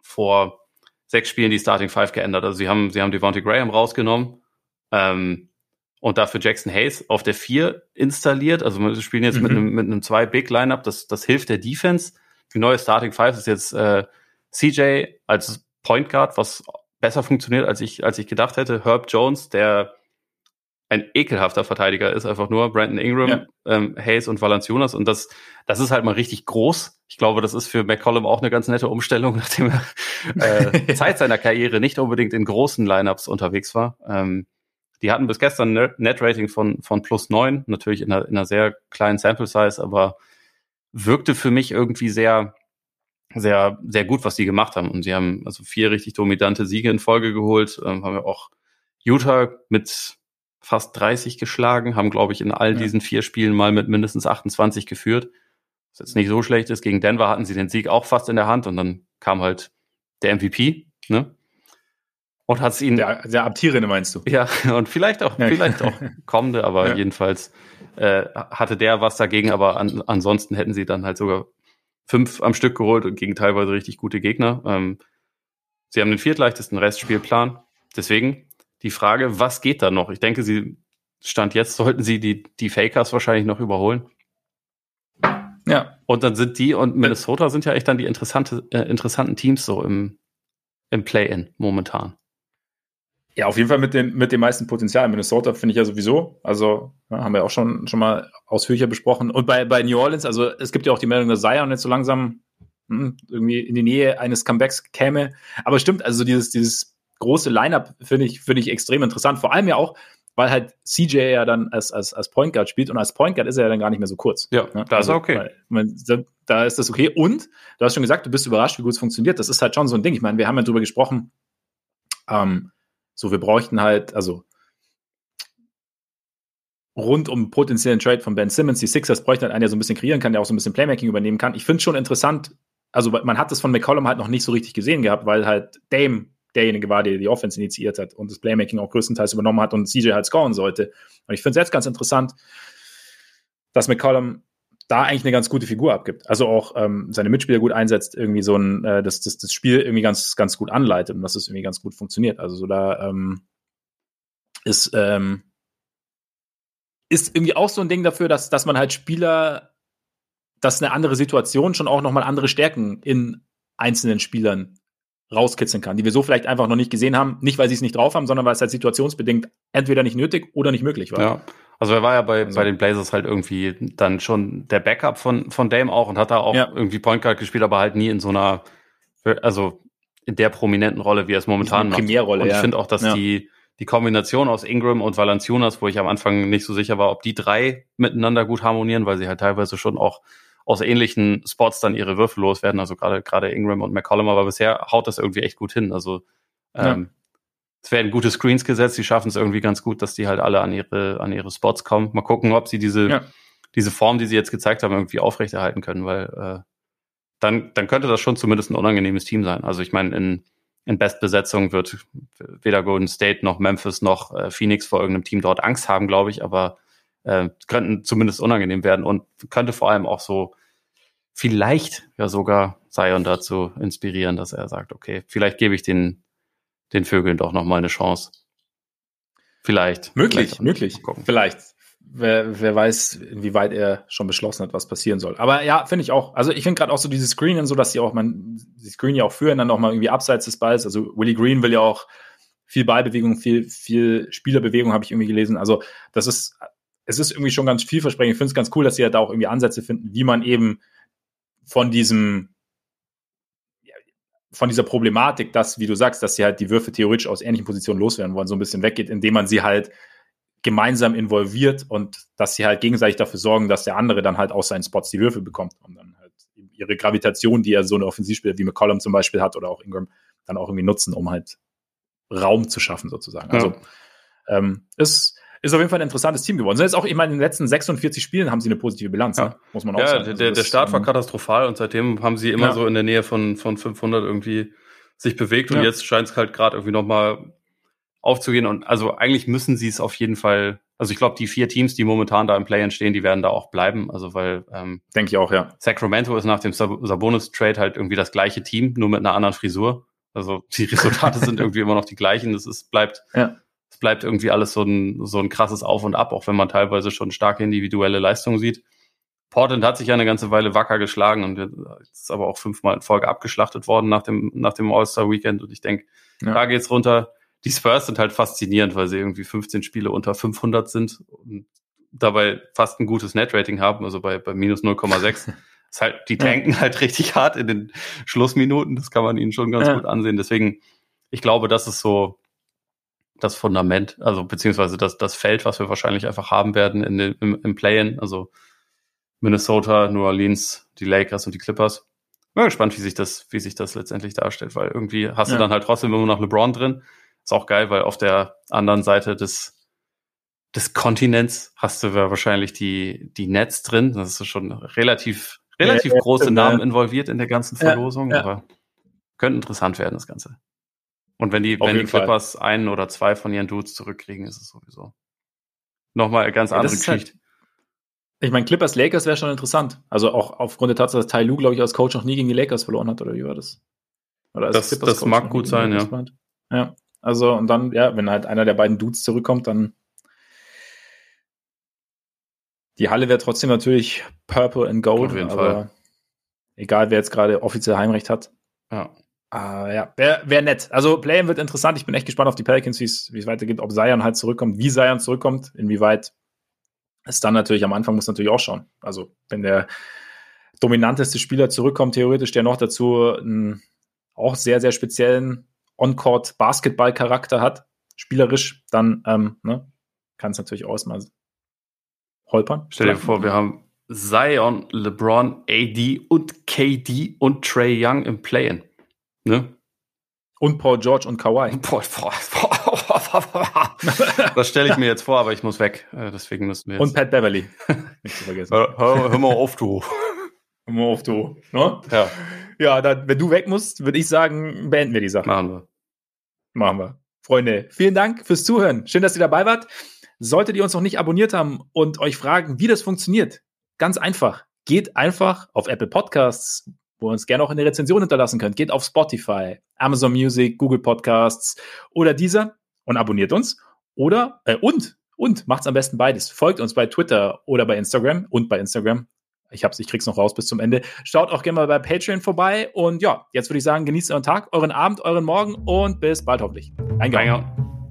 vor sechs Spielen die Starting Five geändert. Also sie haben, sie haben Devontae Graham rausgenommen ähm, und dafür Jackson Hayes auf der vier installiert. Also wir spielen jetzt mhm. mit einem mit einem zwei Big Lineup. Das das hilft der Defense. Die neue Starting Five ist jetzt äh, CJ als Point Guard, was besser funktioniert als ich als ich gedacht hätte. Herb Jones, der ein ekelhafter Verteidiger ist, einfach nur Brandon Ingram, ja. ähm, Hayes und Valanciunas. Und das, das ist halt mal richtig groß. Ich glaube, das ist für McCollum auch eine ganz nette Umstellung, nachdem er äh, Zeit seiner Karriere nicht unbedingt in großen Lineups unterwegs war. Ähm, die hatten bis gestern ein Net-Rating von, von plus neun, natürlich in einer, in einer sehr kleinen Sample-Size, aber wirkte für mich irgendwie sehr, sehr, sehr gut, was die gemacht haben. Und sie haben also vier richtig dominante Siege in Folge geholt, ähm, haben wir auch Utah mit fast 30 geschlagen, haben, glaube ich, in all ja. diesen vier Spielen mal mit mindestens 28 geführt. Was jetzt nicht so schlecht ist. Gegen Denver hatten sie den Sieg auch fast in der Hand und dann kam halt der MVP, ne? Und hat es ihnen. Der, der Abtierende meinst du? Ja, und vielleicht auch, ja. vielleicht auch kommende, aber ja. jedenfalls äh, hatte der was dagegen, aber an, ansonsten hätten sie dann halt sogar fünf am Stück geholt und gegen teilweise richtig gute Gegner. Ähm, sie haben den viertleichtesten Restspielplan. Deswegen die Frage, was geht da noch? Ich denke, sie stand jetzt, sollten sie die, die Fakers wahrscheinlich noch überholen. Ja. Und dann sind die und Minnesota sind ja echt dann die interessante, äh, interessanten Teams so im, im Play-In momentan. Ja, auf jeden Fall mit dem, mit dem meisten Potenzial. Minnesota finde ich ja sowieso. Also ja, haben wir auch schon, schon mal ausführlicher besprochen. Und bei, bei New Orleans, also es gibt ja auch die Meldung, dass Zion jetzt so langsam hm, irgendwie in die Nähe eines Comebacks käme. Aber stimmt, also dieses, dieses große Lineup finde ich, finde ich extrem interessant. Vor allem ja auch, weil halt CJ ja dann als, als, als Point Guard spielt und als Point Guard ist er ja dann gar nicht mehr so kurz. Ja, ne? da also, ist okay. Man, da ist das okay. Und du hast schon gesagt, du bist überrascht, wie gut es funktioniert. Das ist halt schon so ein Ding. Ich meine, wir haben ja drüber gesprochen. Ähm, so, wir bräuchten halt, also rund um potenziellen Trade von Ben Simmons, die Sixers bräuchten halt einen, der so ein bisschen kreieren kann, der auch so ein bisschen Playmaking übernehmen kann. Ich finde es schon interessant. Also man hat das von McCollum halt noch nicht so richtig gesehen gehabt, weil halt Dame derjenige war, der die Offense initiiert hat und das Playmaking auch größtenteils übernommen hat und CJ halt scoren sollte. Und ich finde es jetzt ganz interessant, dass McCollum da eigentlich eine ganz gute Figur abgibt. Also auch ähm, seine Mitspieler gut einsetzt, irgendwie so ein, äh, das, das, das Spiel irgendwie ganz, ganz gut anleitet und dass es irgendwie ganz gut funktioniert. Also so da ähm, ist, ähm, ist irgendwie auch so ein Ding dafür, dass, dass man halt Spieler, dass eine andere Situation schon auch nochmal andere Stärken in einzelnen Spielern rauskitzeln kann, die wir so vielleicht einfach noch nicht gesehen haben. Nicht, weil sie es nicht drauf haben, sondern weil es halt situationsbedingt entweder nicht nötig oder nicht möglich war. Ja. Also er war ja bei, also. bei den Blazers halt irgendwie dann schon der Backup von, von Dame auch und hat da auch ja. irgendwie Point Guard gespielt, aber halt nie in so einer, also in der prominenten Rolle, wie er es momentan macht. Primärrolle, und ich ja. finde auch, dass Ja. die, die Kombination aus Ingram und Valanciunas, wo ich am Anfang nicht so sicher war, ob die drei miteinander gut harmonieren, weil sie halt teilweise schon auch aus ähnlichen Spots dann ihre Würfe loswerden, also gerade gerade Ingram und McCollum, aber bisher haut das irgendwie echt gut hin. Also ähm, es werden gute Screens gesetzt, die schaffen es irgendwie ganz gut, dass die halt alle an ihre an ihre Spots kommen. Mal gucken, ob sie diese Ja. diese Form, die sie jetzt gezeigt haben, irgendwie aufrechterhalten können, weil äh, dann, dann könnte das schon zumindest ein unangenehmes Team sein. Also ich meine, in, in Bestbesetzung wird weder Golden State noch Memphis noch äh, Phoenix vor irgendeinem Team dort Angst haben, glaube ich, aber äh, könnten zumindest unangenehm werden und könnte vor allem auch so vielleicht ja sogar Zion dazu inspirieren, dass er sagt, okay, vielleicht gebe ich den, den Vögeln doch noch mal eine Chance. Vielleicht. Möglich, vielleicht möglich. Vielleicht. Wer, wer weiß, inwieweit er schon beschlossen hat, was passieren soll. Aber ja, finde ich auch. Also ich finde gerade auch so dieses Screenen, so dass sie auch, man, sie screenen ja auch führen, dann auch mal irgendwie abseits des Balls. Also Willie Green will ja auch viel Ballbewegung, viel, viel Spielerbewegung, habe ich irgendwie gelesen. Also das ist, es ist irgendwie schon ganz vielversprechend. Ich finde es ganz cool, dass sie ja da auch irgendwie Ansätze finden, wie man eben von diesem von dieser Problematik, dass, wie du sagst, dass sie halt die Würfe theoretisch aus ähnlichen Positionen loswerden wollen, so ein bisschen weggeht, indem man sie halt gemeinsam involviert und dass sie halt gegenseitig dafür sorgen, dass der andere dann halt aus seinen Spots die Würfe bekommt und dann halt ihre Gravitation, die ja so eine Offensivspieler wie McCollum zum Beispiel hat oder auch Ingram, dann auch irgendwie nutzen, um halt Raum zu schaffen sozusagen. Also ähm, ist, ist auf jeden Fall ein interessantes Team geworden. Jetzt auch, meine, in den letzten 46 Spielen haben sie eine positive Bilanz, Ja. ne? muss man auch Ja, sagen. der, Also der, der Start war ähm, katastrophal und seitdem haben sie immer Ja. so in der Nähe von, von 500 irgendwie sich bewegt und Ja. jetzt scheint es halt gerade irgendwie nochmal aufzugehen und also eigentlich müssen sie es auf jeden Fall, also ich glaube, die vier Teams, die momentan da im Play stehen, die werden da auch bleiben, also weil ähm, Denke ich auch, ja. Sacramento ist nach dem Sab- Sabonis-Trade halt irgendwie das gleiche Team, nur mit einer anderen Frisur. Also die Resultate sind irgendwie immer noch die gleichen. Das ist, bleibt, Ja. Es bleibt irgendwie alles so ein, so ein krasses Auf und Ab, auch wenn man teilweise schon starke individuelle Leistungen sieht. Portland hat sich ja eine ganze Weile wacker geschlagen und ist aber auch fünfmal in Folge abgeschlachtet worden nach dem, nach dem All-Star-Weekend. Und ich denke, Ja. da geht's runter. Die Spurs sind halt faszinierend, weil sie irgendwie 15 Spiele unter 500 sind und dabei fast ein gutes Net-Rating haben, also bei, bei minus 0,6. ist halt, die tanken halt richtig hart in den Schlussminuten. Das kann man ihnen schon ganz Ja. gut ansehen. Deswegen, ich glaube, das ist so das Fundament, also beziehungsweise das, das Feld, was wir wahrscheinlich einfach haben werden in den, im, im Play-In. Also Minnesota, New Orleans, die Lakers und die Clippers. Bin gespannt, wie sich das, wie sich das letztendlich darstellt, weil irgendwie hast Ja. du dann halt trotzdem immer noch LeBron drin. Ist auch geil, weil auf der anderen Seite des, des Kontinents hast du ja wahrscheinlich die, die Nets drin. Das ist schon relativ, relativ Ja, ja, große stimmt, Namen ja. involviert in der ganzen Ja, Verlosung, ja. aber könnte interessant werden, das Ganze. Und wenn die, Auf wenn die jeden Fall. Clippers einen oder zwei von ihren Dudes zurückkriegen, ist es sowieso nochmal eine ganz Ja, andere ist halt- Geschichte. Ich meine, Clippers Lakers wäre schon interessant. Also auch aufgrund der Tatsache, dass Ty Lue, glaube ich, als Coach noch nie gegen die Lakers verloren hat, oder wie war das? Oder als Das- Clippers das mag gut sein, ja. war. Ja. Also, und dann, ja, wenn halt einer der beiden Dudes zurückkommt, dann die Halle wäre trotzdem natürlich Purple and Gold, Auf jeden aber Fall. egal, wer jetzt gerade offiziell Heimrecht hat. Ja. Ah, ja, wäre wär nett. Also, Play-In wird interessant. Ich bin echt gespannt auf die Pelicans, wie es wie es weitergeht, ob Zion halt zurückkommt, wie Zion zurückkommt, inwieweit es dann natürlich am Anfang muss natürlich auch schauen. Also, wenn der dominanteste Spieler zurückkommt, theoretisch, der noch dazu einen auch sehr, sehr speziellen On-Court-Basketball-Charakter hat, spielerisch, dann ähm, ne, kann es natürlich auch erstmal holpern. Stell dir vor, wir haben Zion, LeBron, AD und KD und Trey Young im Play-In. Ne? Und Paul George und Kawhi. Boah, boah, boah. Das stelle ich mir jetzt vor, aber ich muss weg. Äh, Deswegen müssen wir jetzt. Und Pat Beverly. Nicht zu vergessen. hör, hör, hör mal auf, du. Hör mal auf, du. Ne? Ja, Ja, dann, wenn du weg musst, würde ich sagen, beenden wir die Sache. machen wir. Machen wir. Freunde, vielen Dank fürs Zuhören. Schön, dass ihr dabei wart. Solltet ihr uns noch nicht abonniert haben und euch fragen, wie das funktioniert, ganz einfach. Geht einfach auf Apple Podcasts, wo ihr uns gerne auch eine Rezension hinterlassen könnt. Geht auf Spotify, Amazon Music, Google Podcasts oder dieser und abonniert uns. Oder, äh, und, und macht's am besten beides. Folgt uns bei Twitter oder bei Instagram und bei Instagram. Ich hab's, ich krieg's noch raus bis zum Ende. Schaut auch gerne mal bei Patreon vorbei. Und ja, jetzt würde ich sagen, genießt euren Tag, euren Abend, euren Morgen und bis bald hoffentlich. Reingehauen. Reingehauen.